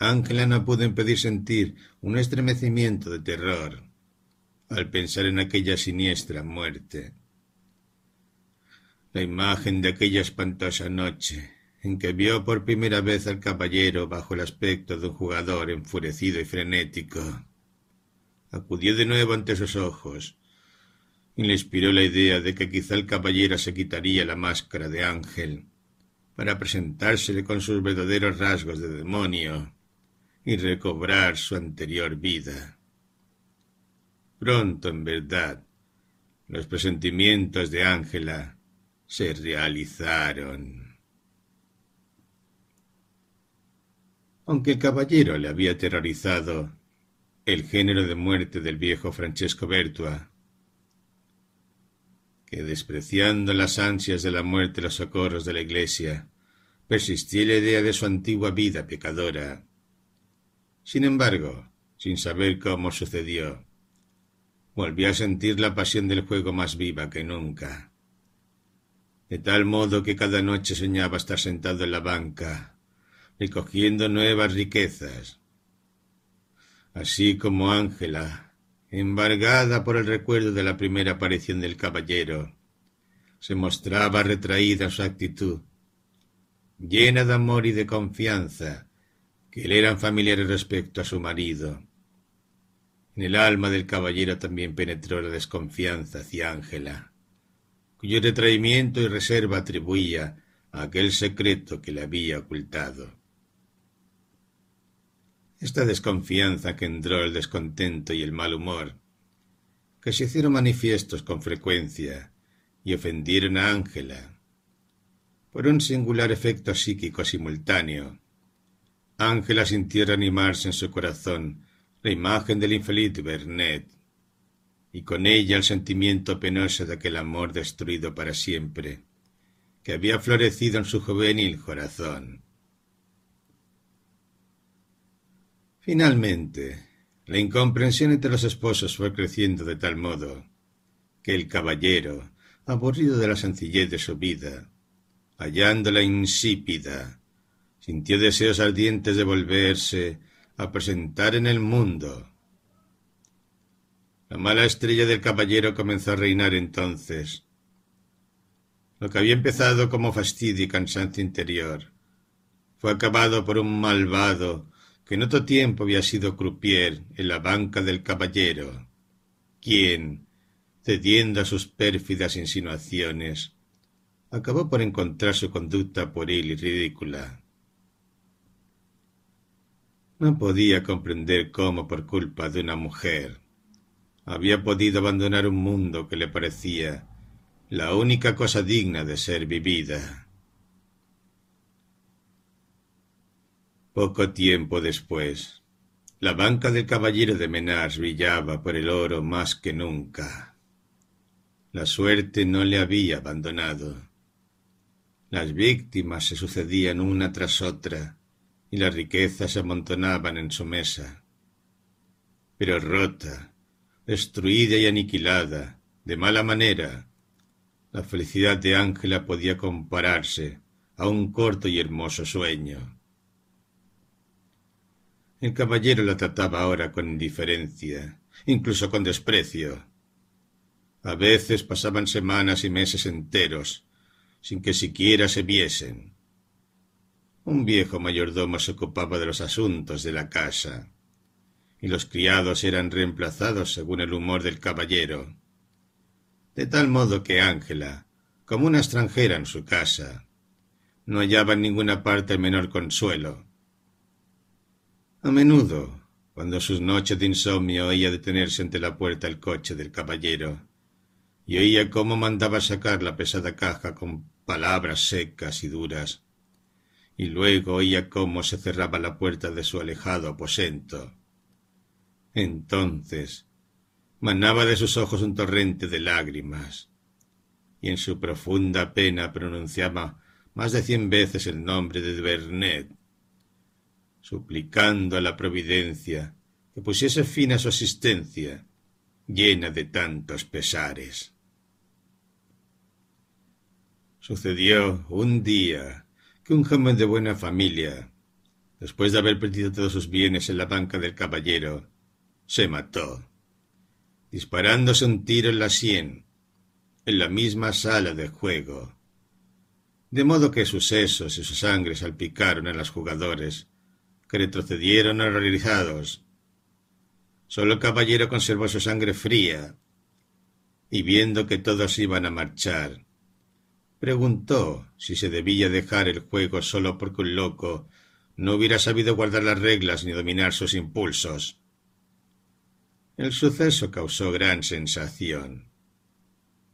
Ángela no pudo impedir sentir un estremecimiento de terror al pensar en aquella siniestra muerte. La imagen de aquella espantosa noche en que vio por primera vez al caballero bajo el aspecto de un jugador enfurecido y frenético acudió de nuevo ante sus ojos, y le inspiró la idea de que quizá el caballero se quitaría la máscara de ángel para presentársele con sus verdaderos rasgos de demonio y recobrar su anterior vida. Pronto, en verdad, los presentimientos de Ángela se realizaron. Aunque el caballero le había aterrorizado el género de muerte del viejo Francesco Bertua, que despreciando las ansias de la muerte y los socorros de la Iglesia, persistía la idea de su antigua vida pecadora. Sin embargo, sin saber cómo sucedió, volvió a sentir la pasión del juego más viva que nunca. De tal modo que cada noche soñaba estar sentado en la banca, recogiendo nuevas riquezas. Así como Ángela, embargada por el recuerdo de la primera aparición del caballero, se mostraba retraída su actitud, llena de amor y de confianza, que le eran familiares respecto a su marido. En el alma del caballero también penetró la desconfianza hacia Ángela, cuyo retraimiento y reserva atribuía a aquel secreto que le había ocultado. Esta desconfianza que entró el descontento y el mal humor, que se hicieron manifiestos con frecuencia y ofendieron a Ángela. Por un singular efecto psíquico simultáneo, Ángela sintió reanimarse en su corazón la imagen del infeliz Bernet, y con ella el sentimiento penoso de aquel amor destruido para siempre, que había florecido en su juvenil corazón. Finalmente, la incomprensión entre los esposos fue creciendo de tal modo que el caballero, aburrido de la sencillez de su vida, hallándola insípida, sintió deseos ardientes de volverse a presentar en el mundo. La mala estrella del caballero comenzó a reinar entonces. Lo que había empezado como fastidio y cansancio interior fue acabado por un malvado que en otro tiempo había sido croupier en la banca del caballero, quien, cediendo a sus pérfidas insinuaciones, acabó por encontrar su conducta pueril y ridícula. No podía comprender cómo, por culpa de una mujer, había podido abandonar un mundo que le parecía la única cosa digna de ser vivida. Poco tiempo después, la banca del caballero de Menars brillaba por el oro más que nunca. La suerte no le había abandonado. Las víctimas se sucedían una tras otra y las riquezas se amontonaban en su mesa. Pero rota, destruida y aniquilada, de mala manera, la felicidad de Ángela podía compararse a un corto y hermoso sueño. El caballero la trataba ahora con indiferencia, incluso con desprecio. A veces pasaban semanas y meses enteros sin que siquiera se viesen. Un viejo mayordomo se ocupaba de los asuntos de la casa, y los criados eran reemplazados según el humor del caballero, de tal modo que Ángela, como una extranjera en su casa, no hallaba en ninguna parte el menor consuelo, a menudo, cuando sus noches de insomnio oía detenerse ante la puerta el coche del caballero, y oía cómo mandaba sacar la pesada caja con palabras secas y duras, y luego oía cómo se cerraba la puerta de su alejado aposento. Entonces manaba de sus ojos un torrente de lágrimas, y en su profunda pena pronunciaba más de cien veces el nombre de Vernet, suplicando a la providencia que pusiese fin a su existencia, llena de tantos pesares. Sucedió un día que un joven de buena familia, después de haber perdido todos sus bienes en la banca del caballero, se mató, disparándose un tiro en la sien, en la misma sala de juego, de modo que sus sesos y su sangre salpicaron a los jugadores que retrocedieron horrorizados. Solo el caballero conservó su sangre fría, y viendo que todos iban a marchar, preguntó si se debía dejar el juego solo porque un loco no hubiera sabido guardar las reglas ni dominar sus impulsos. El suceso causó gran sensación,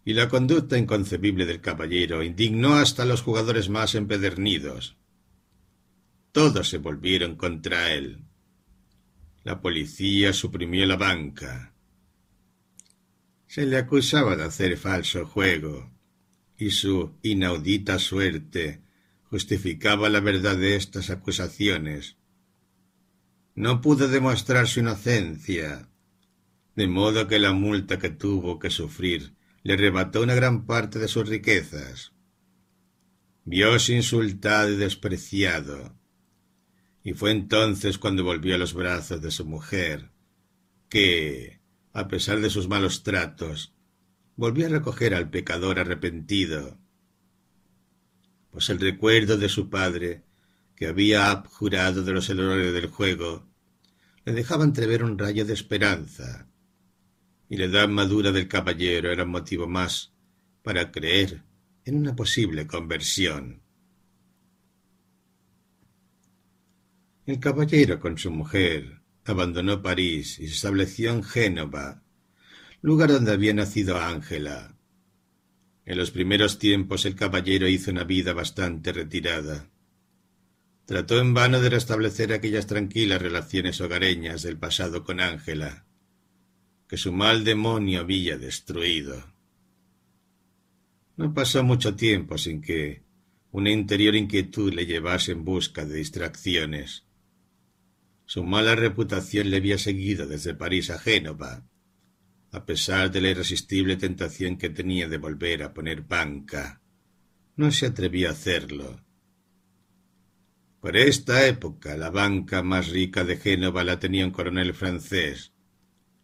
y la conducta inconcebible del caballero indignó hasta a los jugadores más empedernidos. Todos se volvieron contra él. La policía suprimió la banca. Se le acusaba de hacer falso juego, y su inaudita suerte justificaba la verdad de estas acusaciones. No pudo demostrar su inocencia, de modo que la multa que tuvo que sufrir le arrebató una gran parte de sus riquezas. Vióse insultado y despreciado, y fue entonces cuando volvió a los brazos de su mujer, que, a pesar de sus malos tratos, volvió a recoger al pecador arrepentido pues el recuerdo de su padre, que había abjurado de los errores del juego, le dejaba entrever un rayo de esperanza, y la edad madura del caballero era un motivo más para creer en una posible conversión. El caballero con su mujer abandonó París y se estableció en Génova, lugar donde había nacido Ángela, en los primeros tiempos el caballero hizo una vida bastante retirada. Trató en vano de restablecer aquellas tranquilas relaciones hogareñas del pasado con Ángela, que su mal demonio había destruido. No pasó mucho tiempo sin que una interior inquietud le llevase en busca de distracciones. Su mala reputación le había seguido desde París a Génova, a pesar de la irresistible tentación que tenía de volver a poner banca, no se atrevió a hacerlo. Por esta época la banca más rica de Génova la tenía un coronel francés,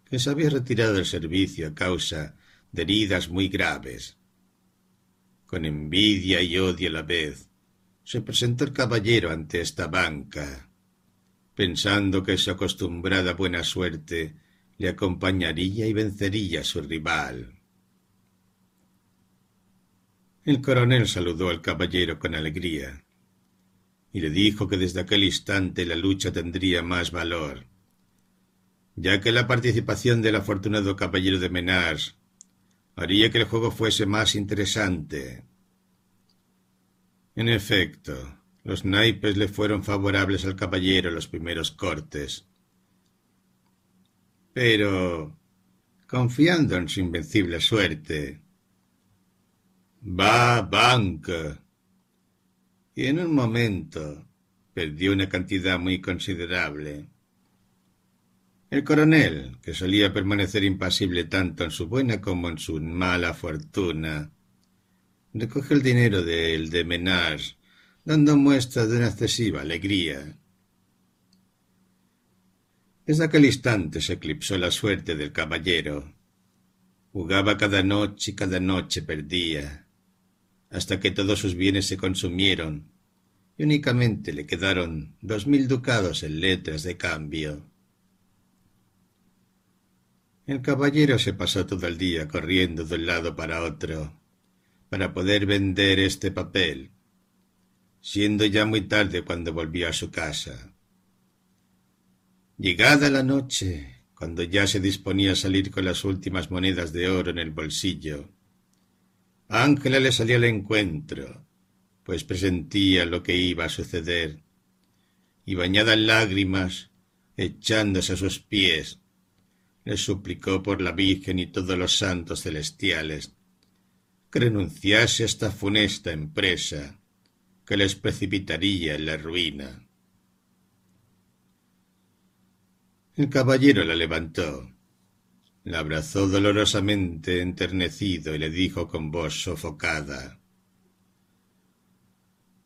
que se había retirado del servicio a causa de heridas muy graves. Con envidia y odio a la vez, se presentó el caballero ante esta banca, pensando que su acostumbrada buena suerte le acompañaría y vencería a su rival. El coronel saludó al caballero con alegría y le dijo que desde aquel instante la lucha tendría más valor, ya que la participación del afortunado caballero de Menars haría que el juego fuese más interesante. En efecto, los naipes le fueron favorables al caballero los primeros cortes, pero confiando en su invencible suerte. Va banca. Y en un momento perdió una cantidad muy considerable. El coronel, que solía permanecer impasible tanto en su buena como en su mala fortuna, recogió el dinero de el de Menage, dando muestra de una excesiva alegría. Desde aquel instante se eclipsó la suerte del caballero. Jugaba cada noche y cada noche perdía, hasta que todos sus bienes se consumieron y únicamente le quedaron dos mil ducados en letras de cambio. El caballero se pasó todo el día corriendo de un lado para otro para poder vender este papel, siendo ya muy tarde cuando volvió a su casa. Llegada la noche, cuando ya se disponía a salir con las últimas monedas de oro en el bolsillo, Ángela le salió al encuentro, pues presentía lo que iba a suceder, y bañada en lágrimas, echándose a sus pies, le suplicó por la Virgen y todos los santos celestiales que renunciase a esta funesta empresa que les precipitaría en la ruina. El caballero la levantó, la abrazó dolorosamente enternecido y le dijo con voz sofocada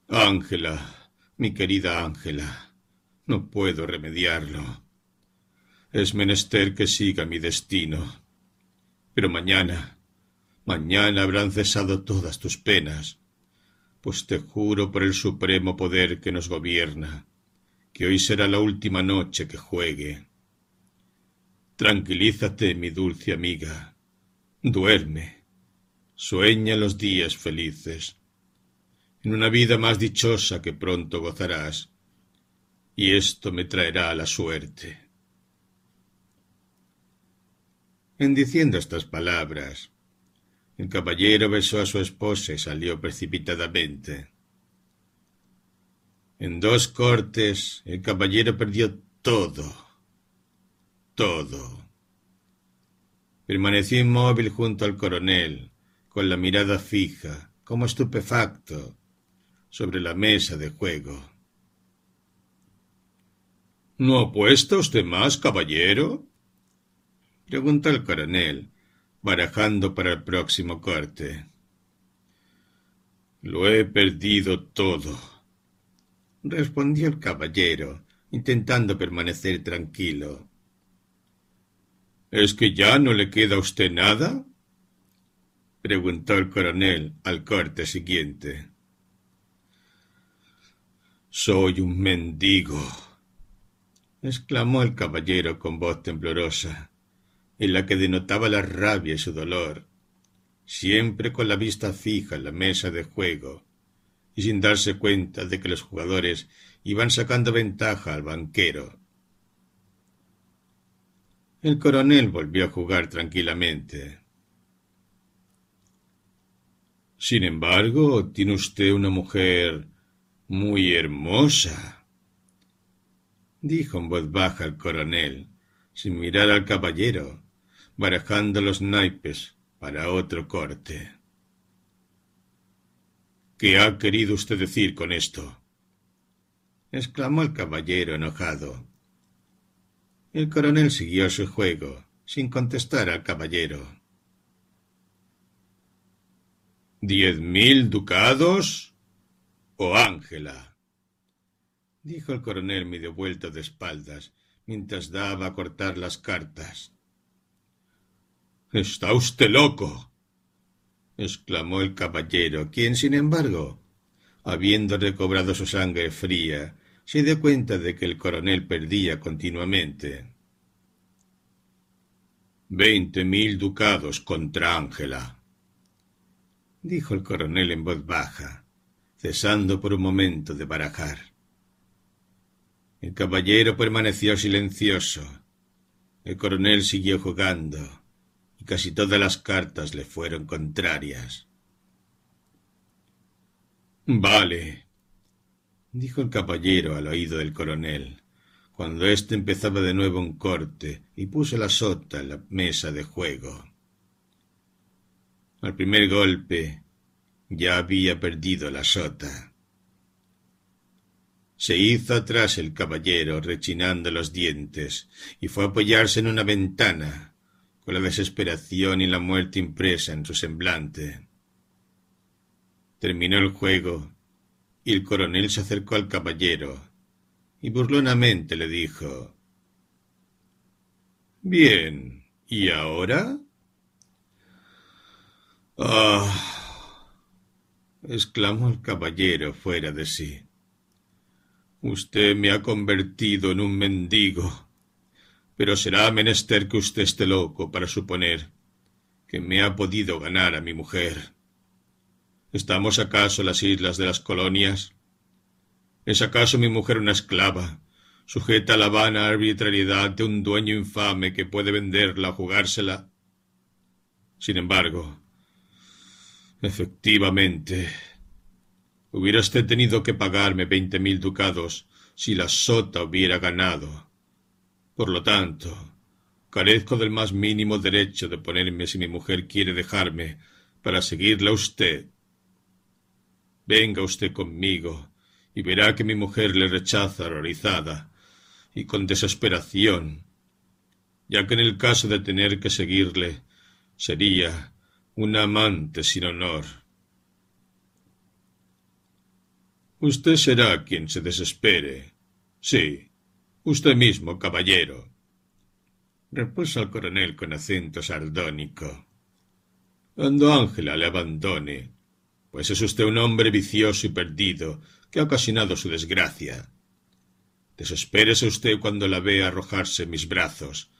Ángela, mi querida Ángela, no puedo remediarlo. Es menester que siga mi destino. Pero mañana, mañana habrán cesado todas tus penas, pues te juro por el supremo poder que nos gobierna, que hoy será la última noche que juegue. Tranquilízate, mi dulce amiga. Duerme. Sueña los días felices. en una vida más dichosa que pronto gozarás, y esto me traerá la suerte. En diciendo estas palabras, el caballero besó a su esposa y salió precipitadamente. En dos cortes el caballero perdió todo, todo. Permaneció inmóvil junto al coronel, con la mirada fija, como estupefacto, sobre la mesa de juego. ¿No apuesta usted más, caballero? preguntó el coronel, barajando para el próximo corte. Lo he perdido todo, respondió el caballero, intentando permanecer tranquilo. ¿Es que ya no le queda a usted nada? preguntó el coronel al corte siguiente. Soy un mendigo, exclamó el caballero con voz temblorosa, en la que denotaba la rabia y su dolor, siempre con la vista fija en la mesa de juego, y sin darse cuenta de que los jugadores iban sacando ventaja al banquero. El coronel volvió a jugar tranquilamente. Sin embargo, tiene usted una mujer muy hermosa, dijo en voz baja el coronel, sin mirar al caballero, barajando los naipes para otro corte. ¿Qué ha querido usted decir con esto? exclamó el caballero enojado. El coronel siguió su juego, sin contestar al caballero. ¿Diez mil ducados? ¿O Ángela? dijo el coronel medio vuelto de espaldas, mientras daba a cortar las cartas. Está usted loco. exclamó el caballero, quien, sin embargo, habiendo recobrado su sangre fría, se dio cuenta de que el coronel perdía continuamente. Veinte mil ducados contra Ángela, dijo el coronel en voz baja, cesando por un momento de barajar. El caballero permaneció silencioso. El coronel siguió jugando, y casi todas las cartas le fueron contrarias. Vale, dijo el caballero al oído del coronel, cuando éste empezaba de nuevo un corte y puso la sota en la mesa de juego. Al primer golpe ya había perdido la sota. Se hizo atrás el caballero, rechinando los dientes, y fue a apoyarse en una ventana, con la desesperación y la muerte impresa en su semblante. Terminó el juego y el coronel se acercó al caballero y burlonamente le dijo Bien, ¿y ahora? Ah, exclamó el caballero fuera de sí. Usted me ha convertido en un mendigo, pero será menester que usted esté loco para suponer que me ha podido ganar a mi mujer. ¿Estamos acaso las islas de las colonias? ¿Es acaso mi mujer una esclava, sujeta a la vana arbitrariedad de un dueño infame que puede venderla o jugársela? Sin embargo, efectivamente, hubiera usted tenido que pagarme veinte mil ducados si la sota hubiera ganado. Por lo tanto, carezco del más mínimo derecho de ponerme si mi mujer quiere dejarme para seguirla a usted Venga usted conmigo y verá que mi mujer le rechaza horrorizada y con desesperación, ya que en el caso de tener que seguirle sería una amante sin honor. Usted será quien se desespere. Sí, usted mismo, caballero, repuso el coronel con acento sardónico. Cuando Ángela le abandone, pues es usted un hombre vicioso y perdido que ha ocasionado su desgracia. Desespérese usted cuando la vea arrojarse en mis brazos,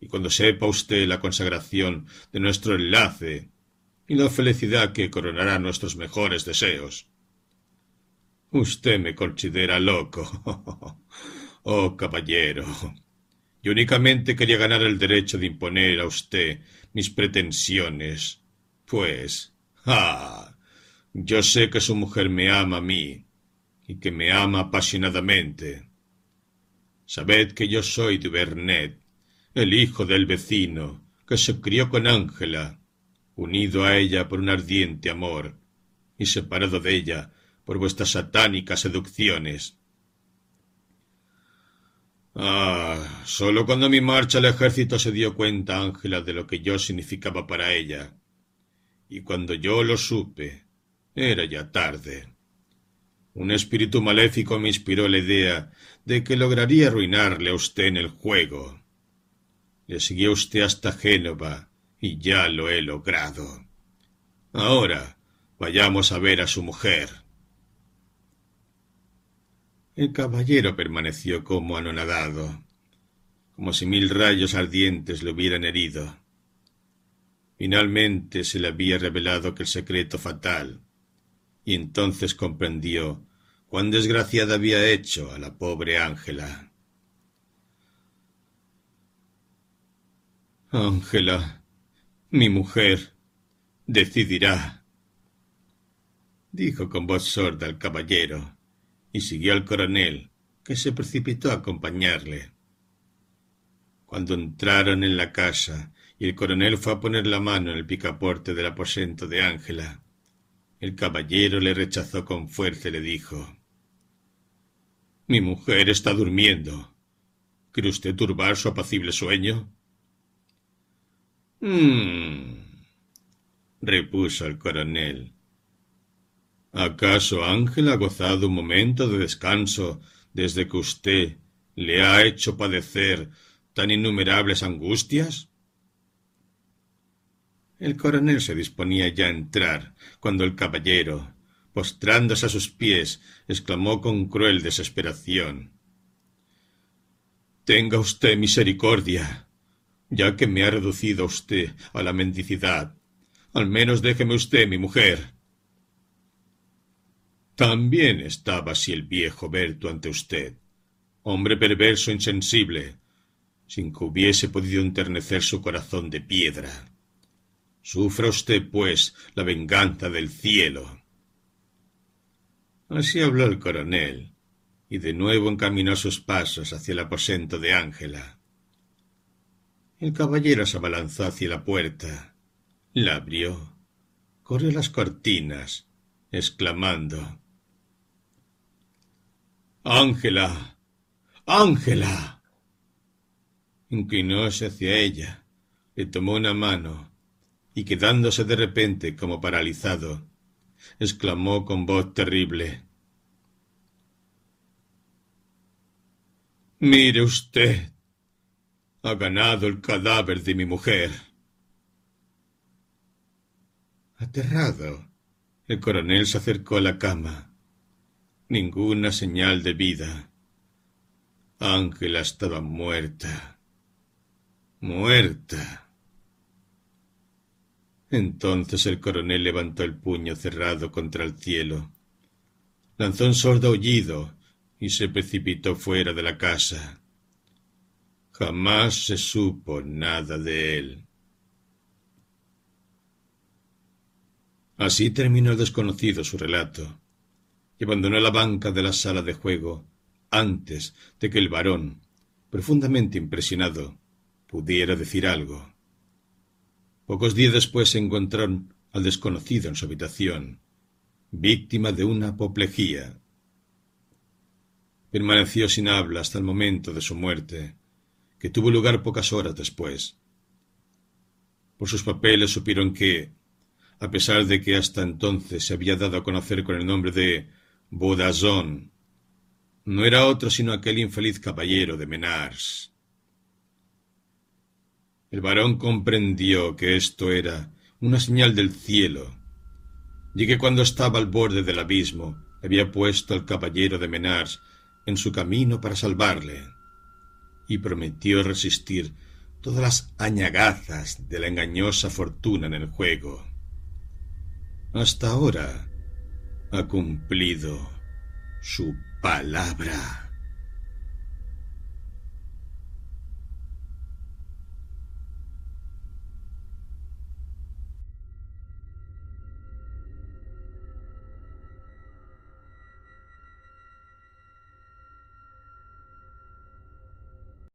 y cuando sepa usted la consagración de nuestro enlace y la felicidad que coronará nuestros mejores deseos. Usted me considera loco. Oh, caballero. Yo únicamente quería ganar el derecho de imponer a usted mis pretensiones. Pues, ah, yo sé que su mujer me ama a mí y que me ama apasionadamente. Sabed que yo soy de Bernet, el hijo del vecino, que se crió con Ángela, unido a ella por un ardiente amor, y separado de ella por vuestras satánicas seducciones. Ah, solo cuando mi marcha al ejército se dio cuenta Ángela de lo que yo significaba para ella. Y cuando yo lo supe, era ya tarde. Un espíritu maléfico me inspiró la idea de que lograría arruinarle a usted en el juego. Le siguió usted hasta Génova y ya lo he logrado. Ahora vayamos a ver a su mujer. El caballero permaneció como anonadado, como si mil rayos ardientes le hubieran herido. Finalmente se le había revelado aquel secreto fatal, y entonces comprendió cuán desgraciada había hecho a la pobre Ángela. Ángela, mi mujer, decidirá, dijo con voz sorda el caballero y siguió al coronel, que se precipitó a acompañarle. Cuando entraron en la casa y el coronel fue a poner la mano en el picaporte del aposento de Ángela, el caballero le rechazó con fuerza y le dijo Mi mujer está durmiendo. ¿Quiere usted turbar su apacible sueño? Mmm. repuso el coronel, ¿Acaso Ángel ha gozado un momento de descanso desde que usted le ha hecho padecer tan innumerables angustias? El coronel se disponía ya a entrar, cuando el caballero, postrándose a sus pies, exclamó con cruel desesperación Tenga usted misericordia, ya que me ha reducido usted a la mendicidad. Al menos déjeme usted mi mujer. También estaba así el viejo Berto ante usted, hombre perverso e insensible, sin que hubiese podido enternecer su corazón de piedra. Sufra usted, pues, la venganza del cielo. Así habló el coronel, y de nuevo encaminó sus pasos hacia el aposento de Ángela. El caballero se abalanzó hacia la puerta, la abrió, corrió las cortinas, exclamando Ángela. Ángela. Inclinóse hacia ella, le tomó una mano, y quedándose de repente como paralizado, exclamó con voz terrible Mire usted. Ha ganado el cadáver de mi mujer. Aterrado, el coronel se acercó a la cama ninguna señal de vida. Ángela estaba muerta. Muerta. Entonces el coronel levantó el puño cerrado contra el cielo, lanzó un sordo aullido y se precipitó fuera de la casa. Jamás se supo nada de él. Así terminó el desconocido su relato y abandonó la banca de la sala de juego antes de que el varón, profundamente impresionado, pudiera decir algo. Pocos días después se encontraron al desconocido en su habitación, víctima de una apoplejía. Permaneció sin habla hasta el momento de su muerte, que tuvo lugar pocas horas después. Por sus papeles supieron que, a pesar de que hasta entonces se había dado a conocer con el nombre de Bodazón. No era otro sino aquel infeliz caballero de Menars. El varón comprendió que esto era una señal del cielo, y que cuando estaba al borde del abismo había puesto al caballero de Menars en su camino para salvarle, y prometió resistir todas las añagazas de la engañosa fortuna en el juego. Hasta ahora ha cumplido su palabra.